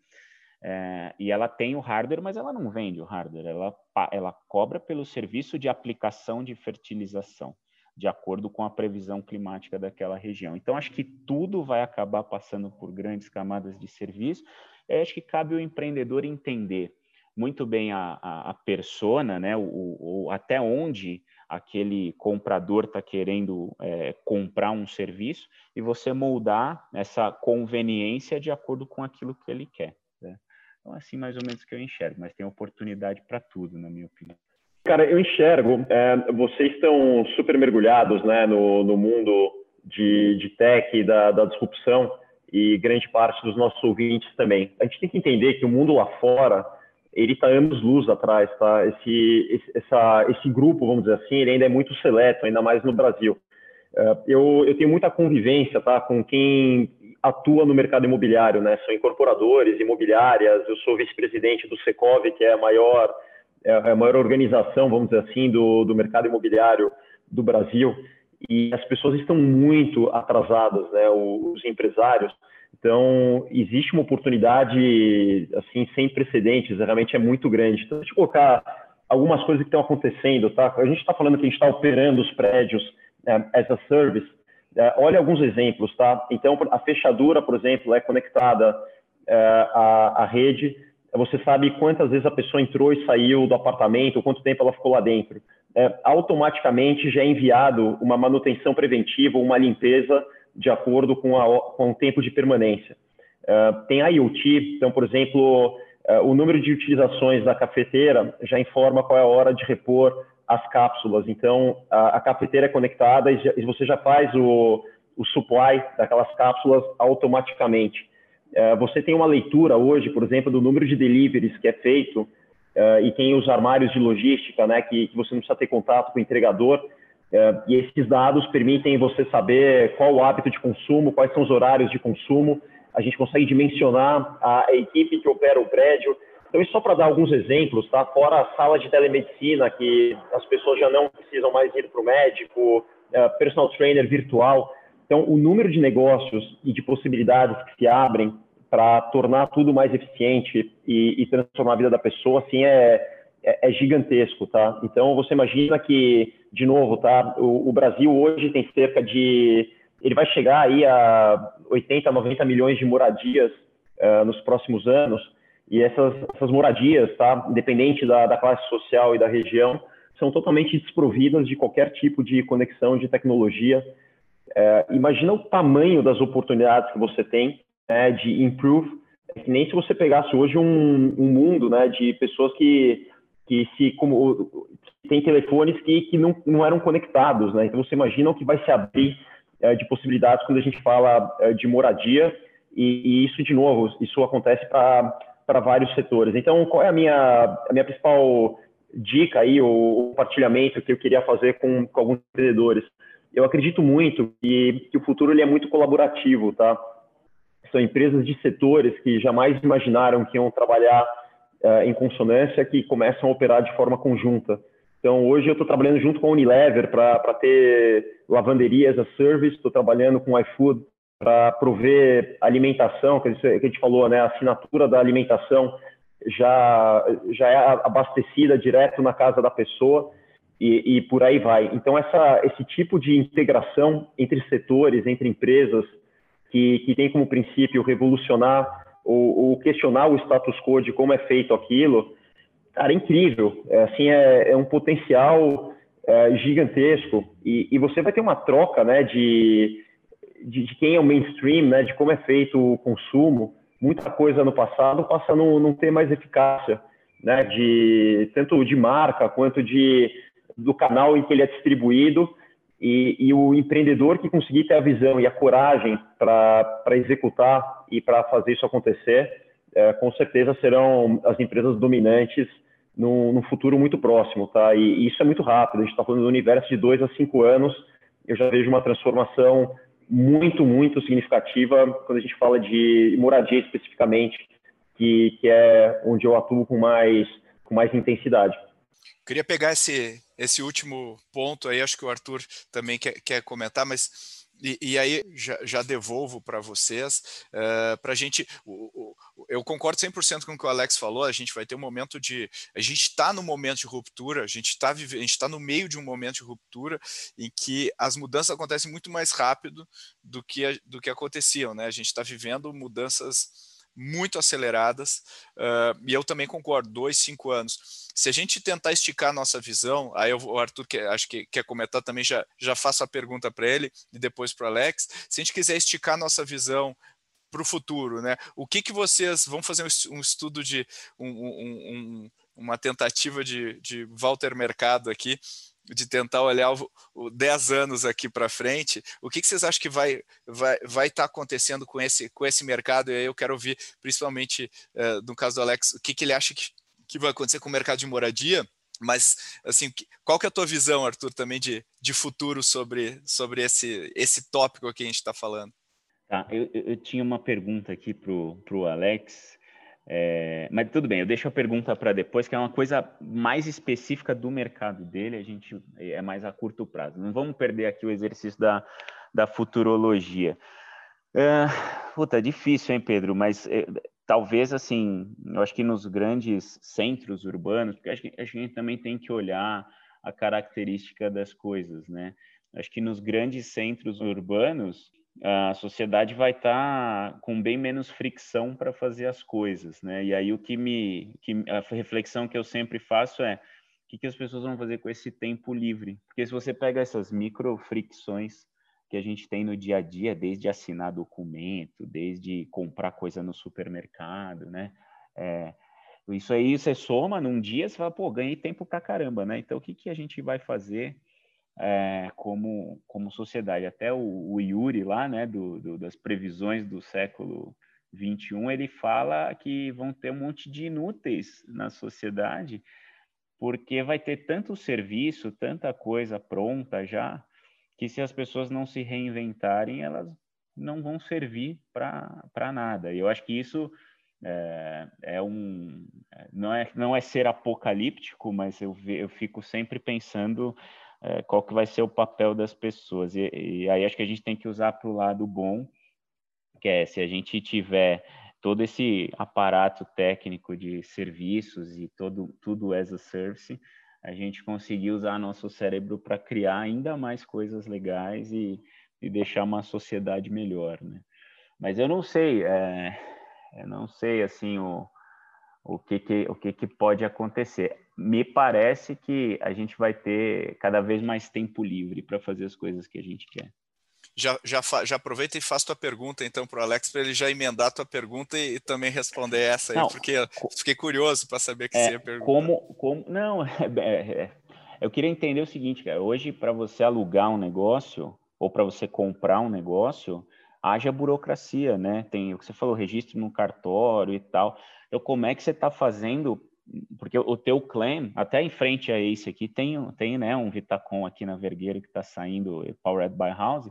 é, e ela tem o hardware, mas ela não vende o hardware, ela, ela cobra pelo serviço de aplicação de fertilização, de acordo com a previsão climática daquela região. Então, acho que tudo vai acabar passando por grandes camadas de serviço, eu acho que cabe ao empreendedor entender muito bem a, a, a persona, né? o, o até onde aquele comprador está querendo é, comprar um serviço e você moldar essa conveniência de acordo com aquilo que ele quer. Né? Então, assim, mais ou menos que eu enxergo, mas tem oportunidade para tudo, na minha opinião. Cara, eu enxergo, é, vocês estão super mergulhados né, no, no mundo de, de tech da, da disrupção, e grande parte dos nossos ouvintes também. A gente tem que entender que o mundo lá fora ele está anos luz atrás, tá? Esse, esse, essa, esse grupo, vamos dizer assim, ele ainda é muito seleto, ainda mais no Brasil. Uh, eu, eu tenho muita convivência, tá, com quem atua no mercado imobiliário, né? São incorporadores, imobiliárias. Eu sou vice-presidente do Secov, que é a maior, é a maior organização, vamos dizer assim, do, do mercado imobiliário do Brasil. E as pessoas estão muito atrasadas, né? Os empresários então, existe uma oportunidade, assim, sem precedentes, realmente é muito grande. Então, deixa eu colocar algumas coisas que estão acontecendo, tá? A gente está falando que a gente está operando os prédios é, as a service. É, olha alguns exemplos, tá? Então, a fechadura, por exemplo, é conectada é, à, à rede. Você sabe quantas vezes a pessoa entrou e saiu do apartamento, quanto tempo ela ficou lá dentro. É, automaticamente já é enviado uma manutenção preventiva, uma limpeza de acordo com, a, com o tempo de permanência. Uh, tem IoT, então, por exemplo, uh, o número de utilizações da cafeteira já informa qual é a hora de repor as cápsulas. Então, a, a cafeteira é conectada e, já, e, você já faz o, o supply daquelas cápsulas automaticamente. Uh, você tem uma leitura hoje, por exemplo, do número de deliveries que é feito e tem os armários de logística, né, que, que você não precisa ter contato com o entregador. É, e esses dados permitem você saber qual o hábito de consumo, quais são os horários de consumo. A gente consegue dimensionar a equipe que opera o prédio. Então, isso só para dar alguns exemplos, tá? Fora a sala de telemedicina, que as pessoas já não precisam mais ir para o médico, é, personal trainer virtual. Então, o número de negócios e de possibilidades que se abrem para tornar tudo mais eficiente e, e, transformar a vida da pessoa, assim, é, é, é gigantesco, tá? Então, você imagina que de novo, tá? O, o, Brasil hoje tem cerca de, ele vai chegar aí a 80, 90 milhões de moradias uh, nos próximos anos. E essas, essas moradias, tá? Independente da, da classe social e da região, são totalmente desprovidas de qualquer tipo de conexão de tecnologia. é, imagina o tamanho das oportunidades que você tem né, de improve. É que nem se você pegasse hoje um, um mundo né, de pessoas que, que se como tem telefones que, que não, não eram conectados, né? Então você imagina o que vai se abrir é, de possibilidades quando a gente fala é, de moradia e, e, isso de novo isso acontece para vários setores. Então qual é a minha a minha principal dica aí o compartilhamento que eu queria fazer com, com alguns empreendedores? Eu acredito muito que, que o futuro ele é muito colaborativo, tá? São empresas de setores que jamais imaginaram que iam trabalhar uh, em consonância que começam a operar de forma conjunta. Então, hoje eu estou trabalhando junto com a Unilever para ter lavanderias a service, estou trabalhando com iFood para prover alimentação, que a gente falou, né, a assinatura da alimentação já, já é abastecida direto na casa da pessoa e, e por aí vai. Então, essa, esse tipo de integração entre setores, entre empresas, que, que tem como princípio revolucionar ou, ou questionar o status quo de como é feito aquilo, cara, é incrível. É, assim, é, é um potencial é, gigantesco e, e, você vai ter uma troca, né, de, de, de, quem é o mainstream, né, de como é feito o consumo. Muita coisa no passado passa a não, não ter mais eficácia, né, de tanto de marca quanto de do canal em que ele é distribuído e, e o empreendedor que conseguir ter a visão e a coragem para executar e para fazer isso acontecer, é, com certeza serão as empresas dominantes no, futuro muito próximo, tá? E, e isso é muito rápido. A gente está falando do universo de dois a cinco anos. Eu já vejo uma transformação muito, muito significativa quando a gente fala de moradia especificamente, que, que é onde eu atuo com mais, com mais intensidade. Queria pegar esse, esse último ponto aí, acho que o Arthur também quer, quer comentar, mas e, e, aí já, já devolvo para vocês, uh, eh, para a gente. O, o, eu concordo 100% com o que o Alex falou. A gente vai ter um momento de. A gente está no momento de ruptura, a gente está está no meio de um momento de ruptura em que as mudanças acontecem muito mais rápido do que, do que aconteciam. Né? A gente está vivendo mudanças muito aceleradas, uh, e eu também concordo, dois, cinco anos. Se a gente tentar esticar nossa visão, aí eu, o Arthur que, acho que quer comentar também, já, já faço a pergunta para ele e depois para o Alex. Se a gente quiser esticar nossa visão para o futuro, né? O que que vocês vão fazer um estudo de um, um, um, uma tentativa de, de Walter Mercado aqui de tentar olhar o, o 10 anos aqui para frente, o que, que, vocês acham que vai vai vai estar tá acontecendo com esse com esse mercado? E aí eu quero ouvir, principalmente uh, no caso do Alex, o que, que ele acha que, que vai acontecer com o mercado de moradia. Mas assim, qual que é a tua visão, Arthur, também de, de futuro sobre, sobre esse, esse tópico que a gente está falando? Tá, eu, eu tinha uma pergunta aqui para o Alex, é, mas tudo bem, eu deixo a pergunta para depois, que é uma coisa mais específica do mercado dele, a gente é mais a curto prazo. Não vamos perder aqui o exercício da, da futurologia. É, puta, difícil, hein, Pedro? Mas é, talvez, assim, eu acho que nos grandes centros urbanos, porque acho que a gente também tem que olhar a característica das coisas, né? Acho que nos grandes centros urbanos, a sociedade vai estar tá com bem menos fricção para fazer as coisas, né? E aí o que me, que, a reflexão que eu sempre faço é o que, que as pessoas vão fazer com esse tempo livre? Porque se você pega essas micro fricções que a gente tem no dia a dia, desde assinar documento, desde comprar coisa no supermercado, né? É, isso aí você soma num dia, você fala, pô, ganhei tempo para caramba, né? Então o que, que a gente vai fazer é, como, como sociedade. Até o, o Yuri lá, né, do, do, das previsões do século 21, ele fala que vão ter um monte de inúteis na sociedade, porque vai ter tanto serviço, tanta coisa pronta já, que se as pessoas não se reinventarem, elas não vão servir para nada. E eu acho que isso é, é, um não é não é ser apocalíptico, mas eu, eu fico sempre pensando é, qual que vai ser o papel das pessoas. E, e aí acho que a gente tem que usar para o lado bom, que é se a gente tiver todo esse aparato técnico de serviços e todo, tudo as a service, a gente conseguir usar nosso cérebro para criar ainda mais coisas legais e, e, deixar uma sociedade melhor, né? Mas eu não sei, é, eu não sei assim o, o que, que o que, que pode acontecer me parece que a gente vai ter cada vez mais tempo livre para fazer as coisas que a gente quer. já, já, já aproveita e faz tua pergunta então para o Alex para ele já emendar tua pergunta e, e também responder essa aí, não, porque fiquei curioso para saber que é, você ia perguntar. Como, como, não, é, é, é, eu queria entender o seguinte, cara. Hoje para você alugar um negócio ou para você comprar um negócio, haja burocracia, né? Tem o que você falou, registro no cartório e tal. Então, como é que você está fazendo? Porque o teu claim, até em frente a esse aqui, tem, tem né, um Vitacom aqui na Vergueira que está saindo, Powered by House,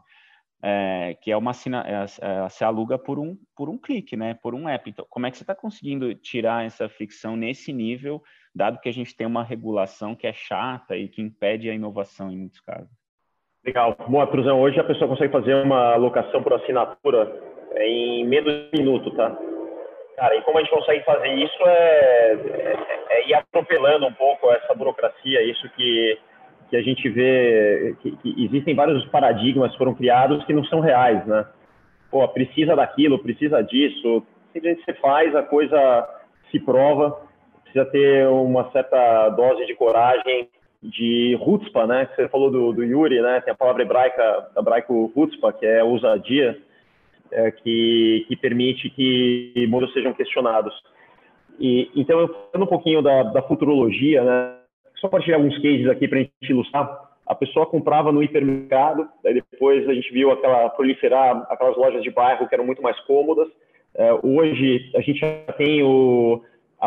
é, que é uma assina, é, é, se aluga por um, por um clique, né, por um app. Então, como é que você está conseguindo tirar essa ficção nesse nível, dado que a gente tem uma regulação que é chata e que impede a inovação em muitos casos? Legal. Boa, Truzão. Hoje a pessoa consegue fazer uma alocação por assinatura em menos de um minuto, tá? Cara, e como a gente consegue fazer isso é, é, é ir atropelando um pouco essa burocracia, isso que, que a gente vê, que, que, existem vários paradigmas que foram criados que não são reais, né? Pô, precisa daquilo, precisa disso, simplesmente você faz, a coisa se prova, precisa ter uma certa dose de coragem de Hutzpa, né? Que você falou do, do Yuri, né? Tem a palavra hebraica, hebraico Hutzpa, que é ousadia, é, que, que permite que mundos sejam questionados. E, então, eu falando um pouquinho da, da futurologia, né? Só partilhar alguns cases aqui para a gente ilustrar. A pessoa comprava no hipermercado, depois a gente viu aquela proliferar aquelas lojas de bairro que eram muito mais cômodas. É, hoje a gente já tem o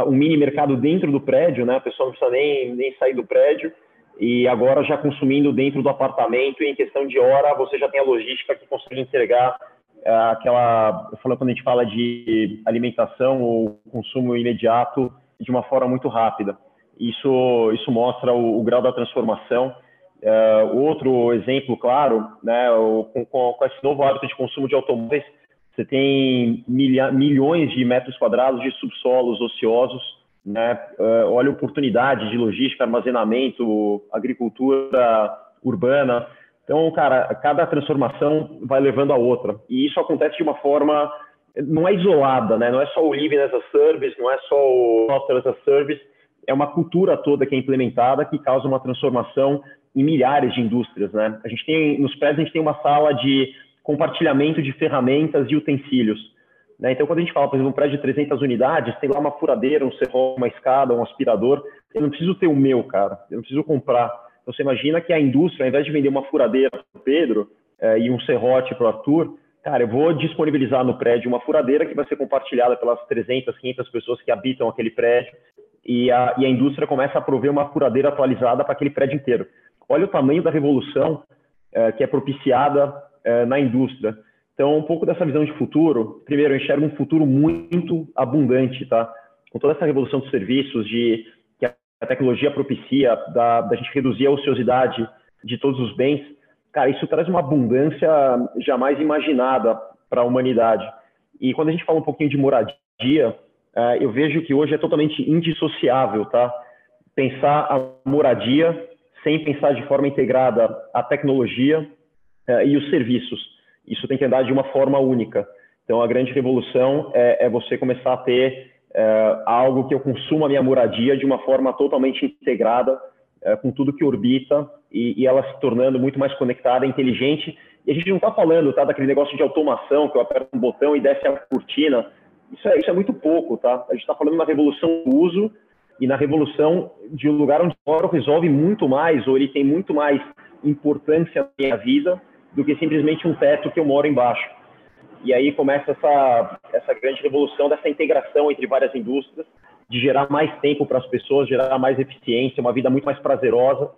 um mini mercado dentro do prédio, né? A pessoa não precisa nem, nem sair do prédio e agora já consumindo dentro do apartamento, e em questão de hora você já tem a logística que consegue entregar aquela, falando quando a gente fala de alimentação ou consumo imediato de uma forma muito rápida. Isso, isso mostra o, o grau da transformação. É, outro exemplo, claro, né, o, com, com, esse novo hábito de consumo de automóveis, você tem milha, milhões de metros quadrados de subsolos ociosos né? Uh, olha a oportunidade de logística, armazenamento, agricultura urbana. Então, cara, cada transformação vai levando a outra. E isso acontece de uma forma, não é isolada, né? Não é só o Living as a Service, não é só o Software as a Service, é uma cultura toda que é implementada que causa uma transformação em milhares de indústrias, né? A gente tem, nos prédios, a gente tem uma sala de compartilhamento de ferramentas e utensílios. Né? Então, quando a gente fala, por exemplo, um prédio de 300 unidades, tem lá uma furadeira, um serrão, uma escada, um aspirador. Eu não preciso ter o meu, cara. Eu não preciso comprar. Então, você imagina que a indústria, ao invés de vender uma furadeira para o Pedro é, e um serrote para o Arthur, cara, eu vou disponibilizar no prédio uma furadeira que vai ser compartilhada pelas 300, 500 pessoas que habitam aquele prédio e a, e a indústria começa a prover uma furadeira atualizada para aquele prédio inteiro. Olha o tamanho da revolução é, que é propiciada é, na indústria. Então, um pouco dessa visão de futuro, primeiro, eu enxergo um futuro muito abundante, tá? Com toda essa revolução dos serviços, de a tecnologia propicia, da, da gente reduzir a ociosidade de todos os bens, cara, isso traz uma abundância jamais imaginada para a humanidade. E quando a gente fala um pouquinho de moradia, uh, eu vejo que hoje é totalmente indissociável, tá? Pensar a moradia sem pensar de forma integrada a tecnologia uh, e os serviços isso tem que andar de uma forma única. Então, a grande revolução é, é você começar a ter é, algo que eu consuma a minha moradia de uma forma totalmente integrada é, com tudo que orbita e, e, ela se tornando muito mais conectada, inteligente. E a gente não está falando tá, daquele negócio de automação que eu aperto um botão e desce a cortina. Isso é, isso é muito pouco, tá? A gente está falando na revolução do uso e na revolução de um lugar onde o resolve muito mais ou ele tem muito mais importância na minha vida do que simplesmente um teto que eu moro embaixo. E aí começa essa, essa grande revolução dessa integração entre várias indústrias, de gerar mais tempo para as pessoas, gerar mais eficiência, uma vida muito mais prazerosa,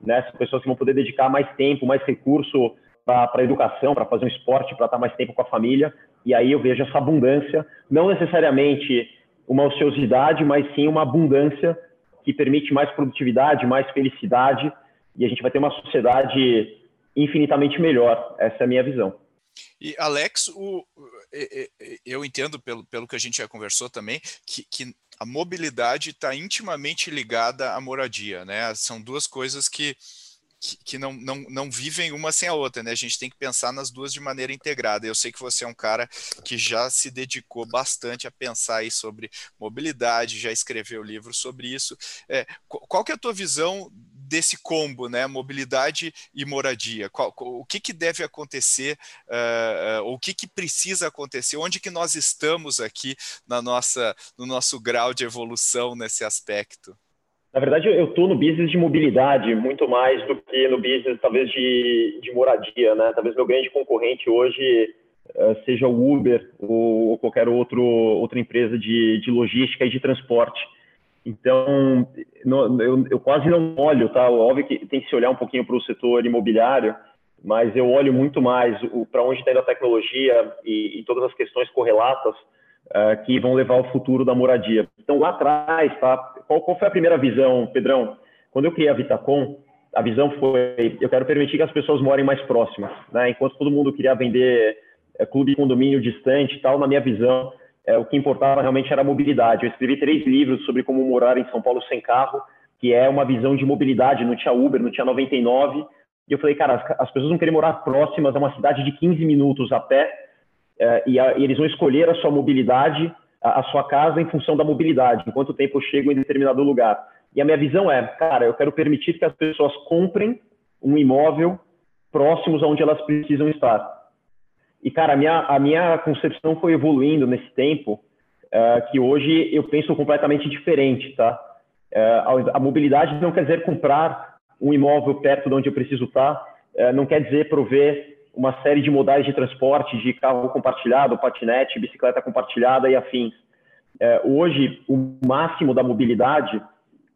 né? As pessoas que vão poder dedicar mais tempo, mais recurso para a educação, para fazer um esporte, para estar mais tempo com a família. E aí eu vejo essa abundância, não necessariamente uma ociosidade, mas sim uma abundância que permite mais produtividade, mais felicidade, e a gente vai ter uma sociedade infinitamente melhor. Essa é a minha visão. E Alex, o, eu entendo pelo, pelo que a gente já conversou também que, que a mobilidade está intimamente ligada à moradia, né? São duas coisas que, que, que, não, não, não vivem uma sem a outra, né? A gente tem que pensar nas duas de maneira integrada. Eu sei que você é um cara que já se dedicou bastante a pensar aí sobre mobilidade, já escreveu livros sobre isso. É, qual que é a tua visão desse combo, né? Mobilidade e moradia. Qual, o que, que deve acontecer, uh, uh, o que, que precisa acontecer, onde que nós estamos aqui na nossa, no nosso grau de evolução nesse aspecto? Na verdade, eu estou no business de mobilidade muito mais do que no business, talvez, de, de moradia, né? Talvez meu grande concorrente hoje uh, seja o Uber ou, ou qualquer outro, outra empresa de, de logística e de transporte. Então, eu, eu, quase não olho, tá? Óbvio que tem que se olhar um pouquinho para o setor imobiliário, mas eu olho muito mais para onde está indo a tecnologia e, e todas as questões correlatas uh, que vão levar ao futuro da moradia. Então, lá atrás, tá? Qual, qual, foi a primeira visão, Pedrão? Quando eu criei a Vitacom, a visão foi: eu quero permitir que as pessoas morem mais próximas. Né? Enquanto todo mundo queria vender é, clube condomínio distante e tal, na minha visão, é, o que importava realmente era a mobilidade. Eu escrevi três livros sobre como morar em São Paulo sem carro, que é uma visão de mobilidade. Não tinha Uber, não tinha 99. E eu falei, cara, as, as pessoas vão querer morar próximas a uma cidade de 15 minutos a pé é, e, a, e, eles vão escolher a sua mobilidade, a, a, sua casa, em função da mobilidade, em quanto tempo eu chego em determinado lugar. E a minha visão é, cara, eu quero permitir que as pessoas comprem um imóvel próximos aonde elas precisam estar. E, cara, a minha, a minha concepção foi evoluindo nesse tempo, uh, que hoje eu penso completamente diferente, tá? Uh, a, a, mobilidade não quer dizer comprar um imóvel perto de onde eu preciso estar, uh, não quer dizer prover uma série de modais de transporte, de carro compartilhado, patinete, bicicleta compartilhada e afins. É, hoje, o máximo da mobilidade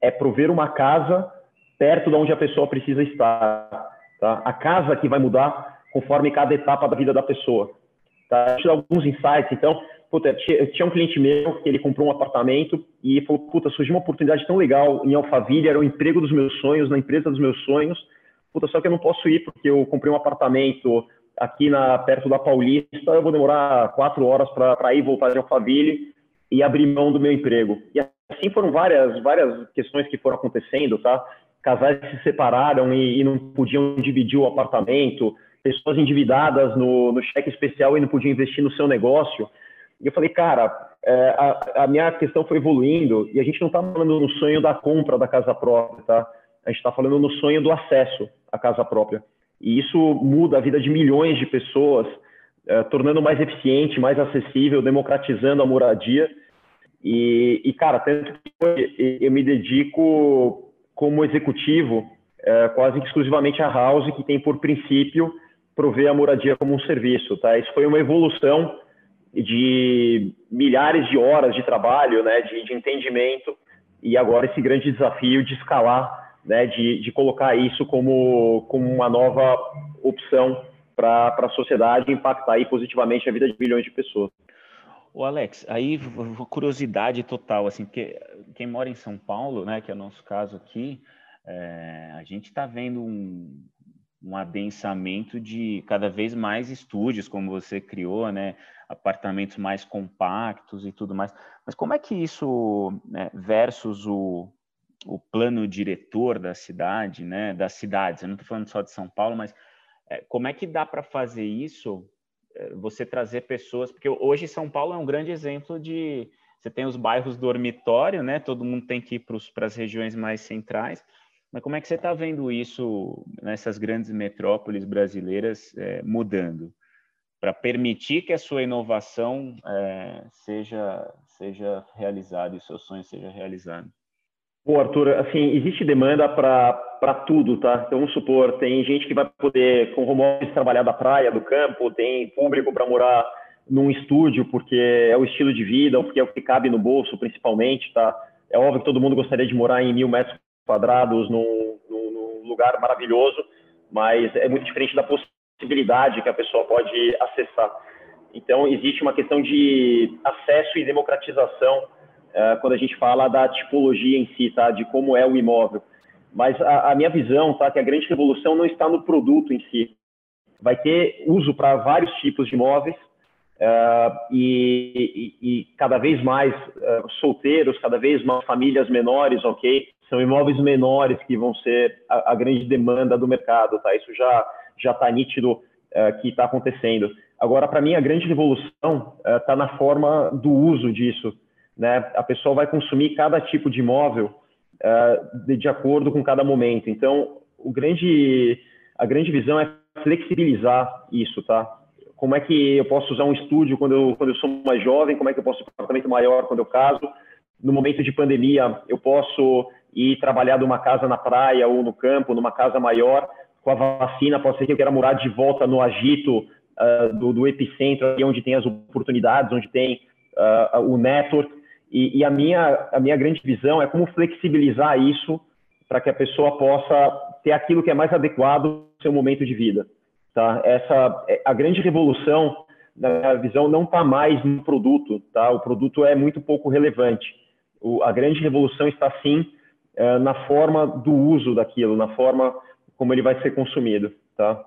é prover uma casa perto de onde a pessoa precisa estar. Tá? A casa que vai mudar conforme cada etapa da vida da pessoa. Tá? Eu alguns insights. Então, puta, tinha um cliente meu que ele comprou um apartamento e falou, puta, surgiu uma oportunidade tão legal em Alphaville, era o emprego dos meus sonhos, na empresa dos meus sonhos, puta, só que eu não posso ir porque eu comprei um apartamento aqui na, perto da Paulista, eu vou demorar quatro horas para ir voltar de Alphaville e abrir mão do meu emprego. E assim foram várias, várias questões que foram acontecendo, tá? Casais se separaram e, e não podiam dividir o apartamento, pessoas endividadas no, no cheque especial e não podiam investir no seu negócio. E eu falei, cara, é, a, a, minha questão foi evoluindo e a gente não está falando no sonho da compra da casa própria, tá? A gente está falando no sonho do acesso à casa própria. E isso muda a vida de milhões de pessoas, é, tornando mais eficiente, mais acessível, democratizando a moradia. E, e cara, tanto que eu me dedico como executivo é, quase exclusivamente a House, que tem por princípio prover a moradia como um serviço. Tá? Isso foi uma evolução de milhares de horas de trabalho, né, de, de entendimento, e agora esse grande desafio de escalar né, de, de colocar isso como, como uma nova opção para a sociedade impactar aí positivamente a vida de milhões de pessoas. O Alex, aí curiosidade total, assim, porque quem mora em São Paulo, né, que é o nosso caso aqui, é, a gente está vendo um, um adensamento de cada vez mais estúdios, como você criou, né, apartamentos mais compactos e tudo mais. Mas como é que isso, né, versus o, o plano diretor da cidade, né, das cidades, eu não estou falando só de São Paulo, mas é, como é que dá para fazer isso, é, você trazer pessoas, porque hoje São Paulo é um grande exemplo de, você tem os bairros dormitório, né, todo mundo tem que ir para as regiões mais centrais, mas como é que você está vendo isso nessas grandes metrópoles brasileiras é, mudando? Para permitir que a sua inovação é, seja, seja realizada e o seu sonho seja realizado. Bom, Arthur, assim, existe demanda para tudo, tá? Então, vamos supor, tem gente que vai poder, com home office, trabalhar da praia, do campo, tem público para morar num estúdio, porque é o estilo de vida, porque é o que cabe no bolso, principalmente, tá? É óbvio que todo mundo gostaria de morar em mil metros quadrados, num, num, lugar maravilhoso, mas é muito diferente da possibilidade que a pessoa pode acessar. Então, existe uma questão de acesso e democratização uh, quando a gente fala da tipologia em si, tá? De como é o imóvel. Mas a, a minha visão, tá? Que a grande revolução não está no produto em si. Vai ter uso para vários tipos de imóveis uh, e, e, e, cada vez mais uh, solteiros, cada vez mais famílias menores, ok? São imóveis menores que vão ser a, a grande demanda do mercado, tá? Isso já já está nítido uh, que está acontecendo. Agora, para mim, a grande revolução está na forma do uso disso né? A pessoa vai consumir cada tipo de imóvel uh, de, de, acordo com cada momento. Então, o grande, a grande visão é flexibilizar isso, tá? Como é que eu posso usar um estúdio quando eu, quando eu sou mais jovem? Como é que eu posso ter um apartamento maior quando eu caso? No momento de pandemia, eu posso ir trabalhar de uma casa na praia ou no campo, numa casa maior. Com a vacina, pode ser que eu queira morar de volta no agito uh, do, do, epicentro, onde tem as oportunidades, onde tem uh, o network. E, e, a, minha, a minha grande visão é como flexibilizar isso para que a pessoa possa ter aquilo que é mais adequado ao seu momento de vida. Tá? Essa, é, a grande revolução, na visão, não está mais no produto. Tá? O produto é muito pouco relevante. O, a grande revolução está, sim, uh, na forma do uso daquilo, na forma como ele vai ser consumido. Tá?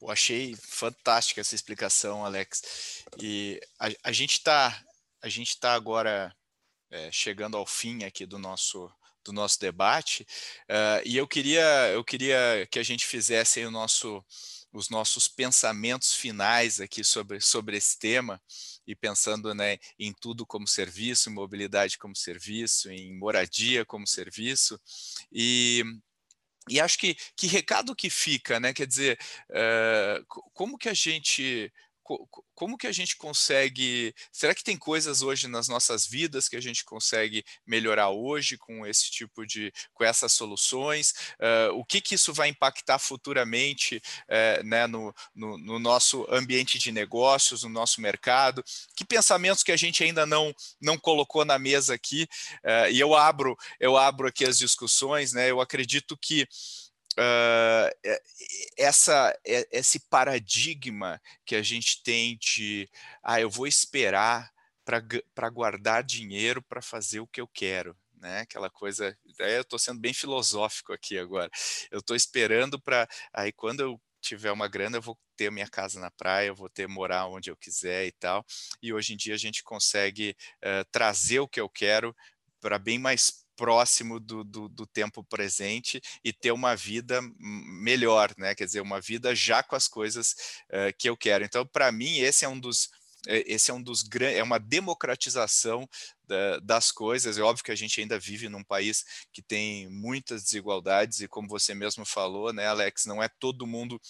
Eu achei fantástica essa explicação, Alex. E a, a gente está a gente está agora é, chegando ao fim aqui do nosso do nosso debate uh, e eu queria eu queria que a gente fizesse o nosso os nossos pensamentos finais aqui sobre, sobre esse tema e pensando né, em tudo como serviço, em mobilidade como serviço, em moradia como serviço e e acho que que recado que fica, né? Quer dizer, uh, como que a gente como que a gente consegue? Será que tem coisas hoje nas nossas vidas que a gente consegue melhorar hoje com esse tipo de, com essas soluções? Uh, o que que isso vai impactar futuramente, uh, né, no, no, no, nosso ambiente de negócios, no nosso mercado? Que pensamentos que a gente ainda não não colocou na mesa aqui? Uh, e eu abro eu abro aqui as discussões, né? Eu acredito que Uh, essa, esse paradigma que a gente tem de ah, eu vou esperar para guardar dinheiro para fazer o que eu quero, né? Aquela coisa. eu estou sendo bem filosófico aqui agora. Eu estou esperando para. Aí, quando eu tiver uma grana, eu vou ter minha casa na praia, eu vou ter morar onde eu quiser e tal. E hoje em dia a gente consegue uh, trazer o que eu quero para bem mais próximo do, do, do, tempo presente e ter uma vida melhor, né? Quer dizer, uma vida já com as coisas uh, que eu quero. Então, para mim, esse é um dos eh, esse é um dos grandes, é uma democratização da, das coisas. É óbvio que a gente ainda vive num país que tem muitas desigualdades e como você mesmo falou, né, Alex, não é todo mundo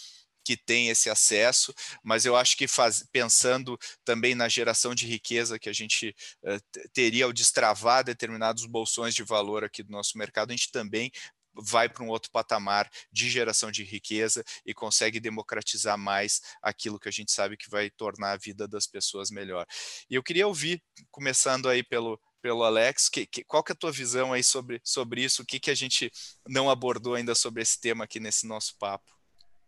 que tem esse acesso, mas eu acho que faz, pensando também na geração de riqueza que a gente uh, teria ao destravar determinados bolsões de valor aqui do nosso mercado, a gente também vai para um outro patamar de geração de riqueza e consegue democratizar mais aquilo que a gente sabe que vai tornar a vida das pessoas melhor. E eu queria ouvir, começando aí pelo, pelo Alex, que, que, qual que é a tua visão aí sobre, sobre isso? O que, que a gente não abordou ainda sobre esse tema aqui nesse nosso papo?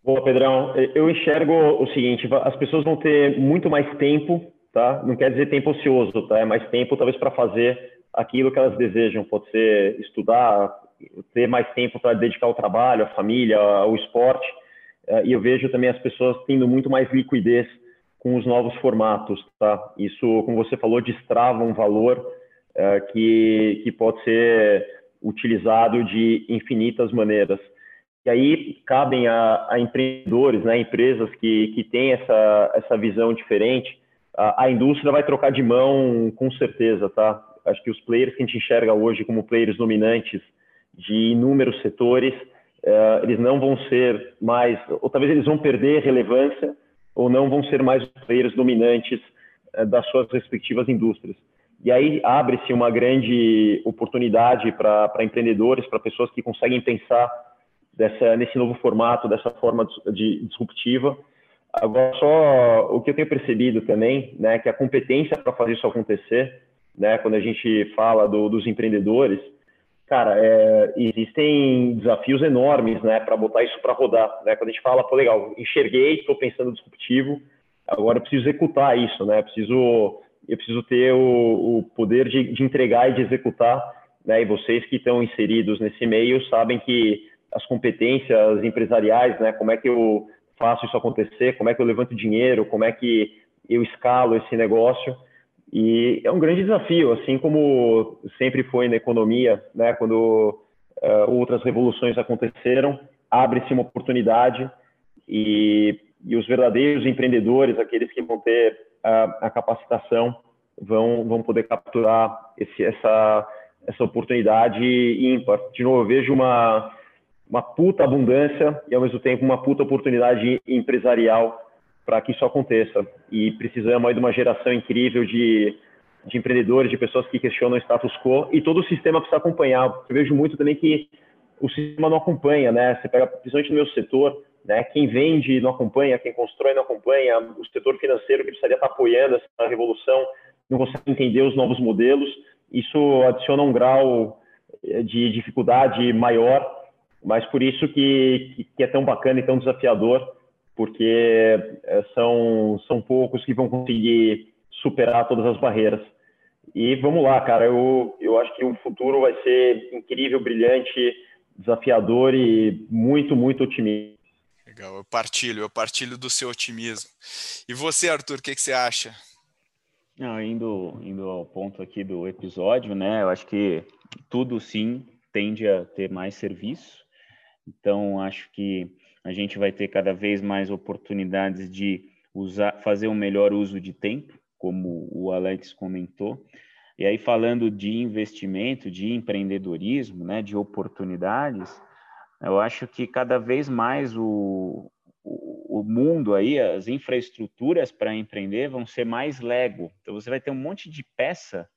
Boa, Pedrão. Eu enxergo o seguinte: as pessoas vão ter muito mais tempo, tá? Não quer dizer tempo ocioso, tá? É mais tempo, talvez, para fazer aquilo que elas desejam. Pode ser estudar, ter mais tempo para dedicar ao trabalho, à família, ao esporte. É, e eu vejo também as pessoas tendo muito mais liquidez com os novos formatos, tá? Isso, como você falou, destrava um valor é, que, que pode ser utilizado de infinitas maneiras. E aí cabem a, a empreendedores, né, empresas que, que têm essa, essa visão diferente. A, a, indústria vai trocar de mão com certeza, tá? Acho que os players que a gente enxerga hoje como players dominantes de inúmeros setores, uh, eles não vão ser mais, ou talvez eles vão perder relevância, ou não vão ser mais players dominantes uh, das suas respectivas indústrias. E aí abre-se uma grande oportunidade para empreendedores, para pessoas que conseguem pensar dessa, nesse novo formato, dessa forma de, disruptiva. Agora, só o que eu tenho percebido também, né, que a competência para fazer isso acontecer, né, quando a gente fala do, dos empreendedores, cara, é, existem desafios enormes, né, para botar isso para rodar, né? Quando a gente fala, pô, legal, enxerguei, estou pensando disruptivo, agora eu preciso executar isso, né? Eu preciso, eu preciso ter o, o poder de, de entregar e de executar, né? E vocês que estão inseridos nesse meio sabem que as competências empresariais, né? Como é que eu faço isso acontecer? Como é que eu levanto dinheiro? Como é que eu escalo esse negócio? E é um grande desafio, assim como sempre foi na economia, né? Quando uh, outras revoluções aconteceram, abre-se uma oportunidade e, e, os verdadeiros empreendedores, aqueles que vão ter a, a capacitação, vão, vão poder capturar esse, essa, essa oportunidade ímpar. De novo, eu vejo uma, uma puta abundância e, ao mesmo tempo, uma puta oportunidade empresarial para que isso aconteça. E precisamos aí de uma geração incrível de, de empreendedores, de pessoas que questionam o status quo e todo o sistema precisa acompanhar. Eu vejo muito também que o sistema não acompanha, né? Você pega, principalmente no meu setor, né? Quem vende não acompanha, quem constrói não acompanha, o setor financeiro que precisaria estar apoiando essa revolução não consegue entender os novos modelos. Isso adiciona um grau eh, de dificuldade maior, mas por isso que, que é tão bacana e tão desafiador, porque eh, são, são poucos que vão conseguir superar todas as barreiras. E vamos lá, cara, eu, eu acho que o futuro vai ser incrível, brilhante, desafiador e muito, muito otimista. Legal, eu partilho, eu partilho do seu otimismo. E você, Arthur, o que, que você acha? Não, indo, indo ao ponto aqui do episódio, né? Eu acho que tudo sim tende a ter mais serviço. Então, acho que a gente vai ter cada vez mais oportunidades de usar, fazer um melhor uso de tempo, como o Alex comentou. E aí, falando de investimento, de empreendedorismo, né, de oportunidades, eu acho que cada vez mais o, o, o mundo aí, as infraestruturas para empreender vão ser mais Lego. Então você vai ter um monte de peça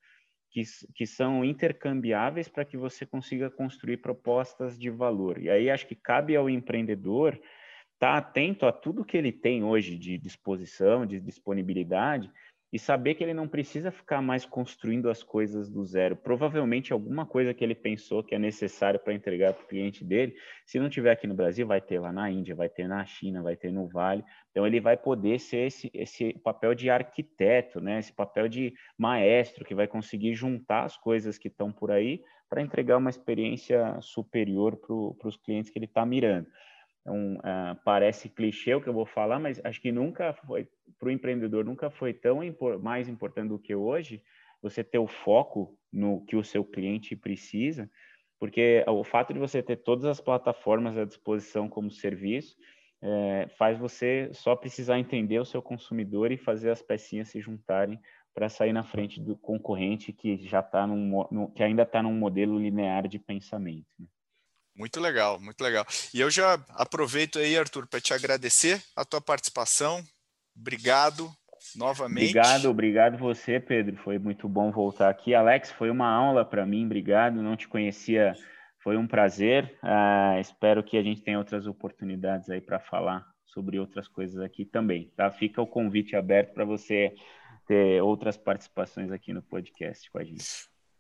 que, que são intercambiáveis para que você consiga construir propostas de valor. E aí acho que cabe ao empreendedor estar tá atento a tudo que ele tem hoje de disposição, de disponibilidade, e saber que ele não precisa ficar mais construindo as coisas do zero. Provavelmente alguma coisa que ele pensou que é necessário para entregar para o cliente dele, se não tiver aqui no Brasil, vai ter lá na Índia, vai ter na China, vai ter no Vale. Então ele vai poder ser esse, esse papel de arquiteto, né? Esse papel de maestro que vai conseguir juntar as coisas que estão por aí para entregar uma experiência superior para os clientes que ele está mirando. Então, uh, parece clichê o que eu vou falar, mas acho que nunca foi, para o empreendedor, nunca foi tão impor, mais importante do que hoje você ter o foco no que o seu cliente precisa, porque o fato de você ter todas as plataformas à disposição como serviço é, faz você só precisar entender o seu consumidor e fazer as pecinhas se juntarem para sair na frente do concorrente que já está num, que ainda está num modelo linear de pensamento. Né? Muito legal, muito legal. E eu já aproveito aí, Arthur, para te agradecer a tua participação. Obrigado novamente. Obrigado, obrigado você, Pedro. Foi muito bom voltar aqui. Alex, foi uma aula para mim. Obrigado. Não te conhecia, foi um prazer. Uh, espero que a gente tenha outras oportunidades aí para falar sobre outras coisas aqui também. Tá? Fica o convite aberto para você ter outras participações aqui no podcast com a gente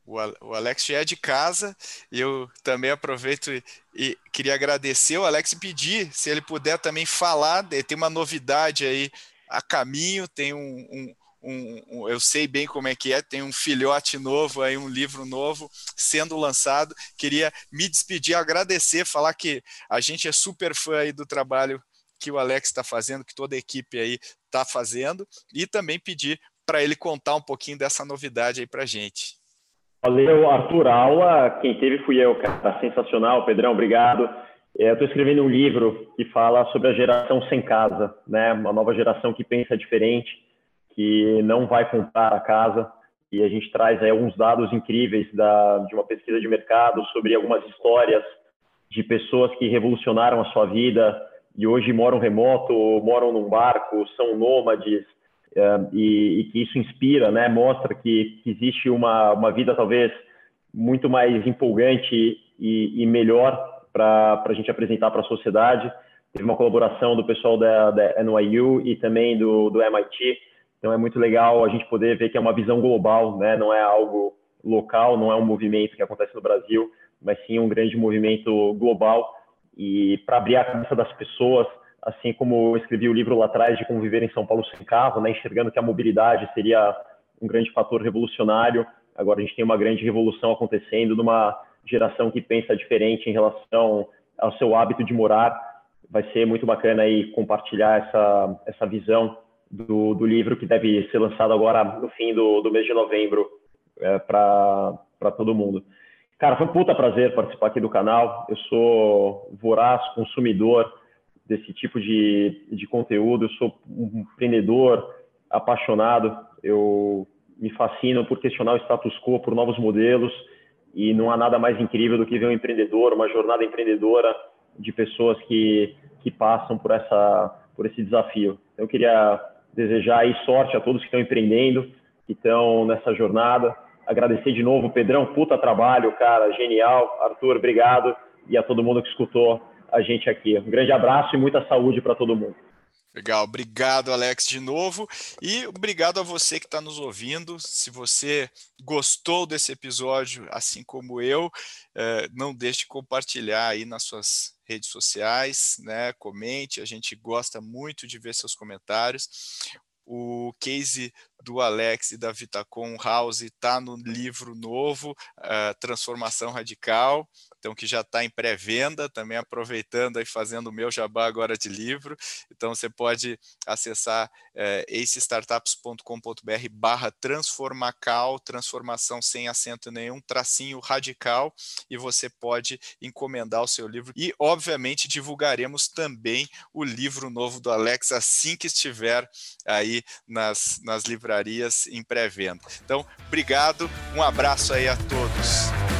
o Alex já é de casa e eu também aproveito e, queria agradecer o Alex e pedir se ele puder também falar. Tem uma novidade aí a caminho, tem um, um, um, um, eu sei bem como é que é, tem um filhote novo aí, um livro novo sendo lançado. Queria me despedir, agradecer, falar que a gente é super fã aí do trabalho que o Alex está fazendo, que toda a equipe aí está fazendo, e também pedir para ele contar um pouquinho dessa novidade aí para gente. Valeu, Arthur. Aula, quem teve fui eu, cara. Sensacional, Pedrão, obrigado. É, eu estou escrevendo um livro que fala sobre a geração sem casa, né? Uma nova geração que pensa diferente, que não vai comprar a casa. E a gente traz aí alguns dados incríveis da, de uma pesquisa de mercado sobre algumas histórias de pessoas que revolucionaram a sua vida e hoje moram remoto, moram num barco, são nômades, e, e, que isso inspira, né? Mostra que, que existe uma, uma vida talvez muito mais empolgante e, e melhor para a gente apresentar para a sociedade. Teve uma colaboração do pessoal da, da NYU e também do, do MIT. Então é muito legal a gente poder ver que é uma visão global, né? Não é algo local, não é um movimento que acontece no Brasil, mas sim um grande movimento global. E para abrir a cabeça das pessoas assim como eu escrevi o livro lá atrás de como viver em São Paulo sem carro, né, enxergando que a mobilidade seria um grande fator revolucionário. Agora a gente tem uma grande revolução acontecendo numa geração que pensa diferente em relação ao seu hábito de morar. Vai ser muito bacana aí compartilhar essa, essa visão do, do livro que deve ser lançado agora no fim do, do mês de novembro é, para todo mundo. Cara, foi um puta prazer participar aqui do canal. Eu sou voraz consumidor desse tipo de, de conteúdo. Eu sou um empreendedor apaixonado, eu me fascino por questionar o status quo, por novos modelos e não há nada mais incrível do que ver um empreendedor, uma jornada empreendedora de pessoas que, que passam por, essa, por esse desafio. Então, eu queria desejar aí sorte a todos que estão empreendendo, que estão nessa jornada. Agradecer de novo, Pedrão, puta trabalho, cara, genial. Arthur, obrigado. E a todo mundo que escutou a gente aqui. Um grande abraço e muita saúde para todo mundo. Legal, obrigado Alex de novo e obrigado a você que está nos ouvindo. Se você gostou desse episódio, assim como eu, eh, não deixe de compartilhar aí nas suas redes sociais, né? Comente, a gente gosta muito de ver seus comentários. O case do Alex e da Vitacom House está no livro novo, uh, Transformação Radical, então que já está em pré-venda, também aproveitando e fazendo o meu jabá agora de livro. Então você pode acessar uh, acestartups.com.br barra transformacal, transformação sem acento nenhum, tracinho radical, e você pode encomendar o seu livro. E, obviamente, divulgaremos também o livro novo do Alex assim que estiver aí nas, nas livrarias livrarias em pré-venda. Então, obrigado, um abraço aí a todos.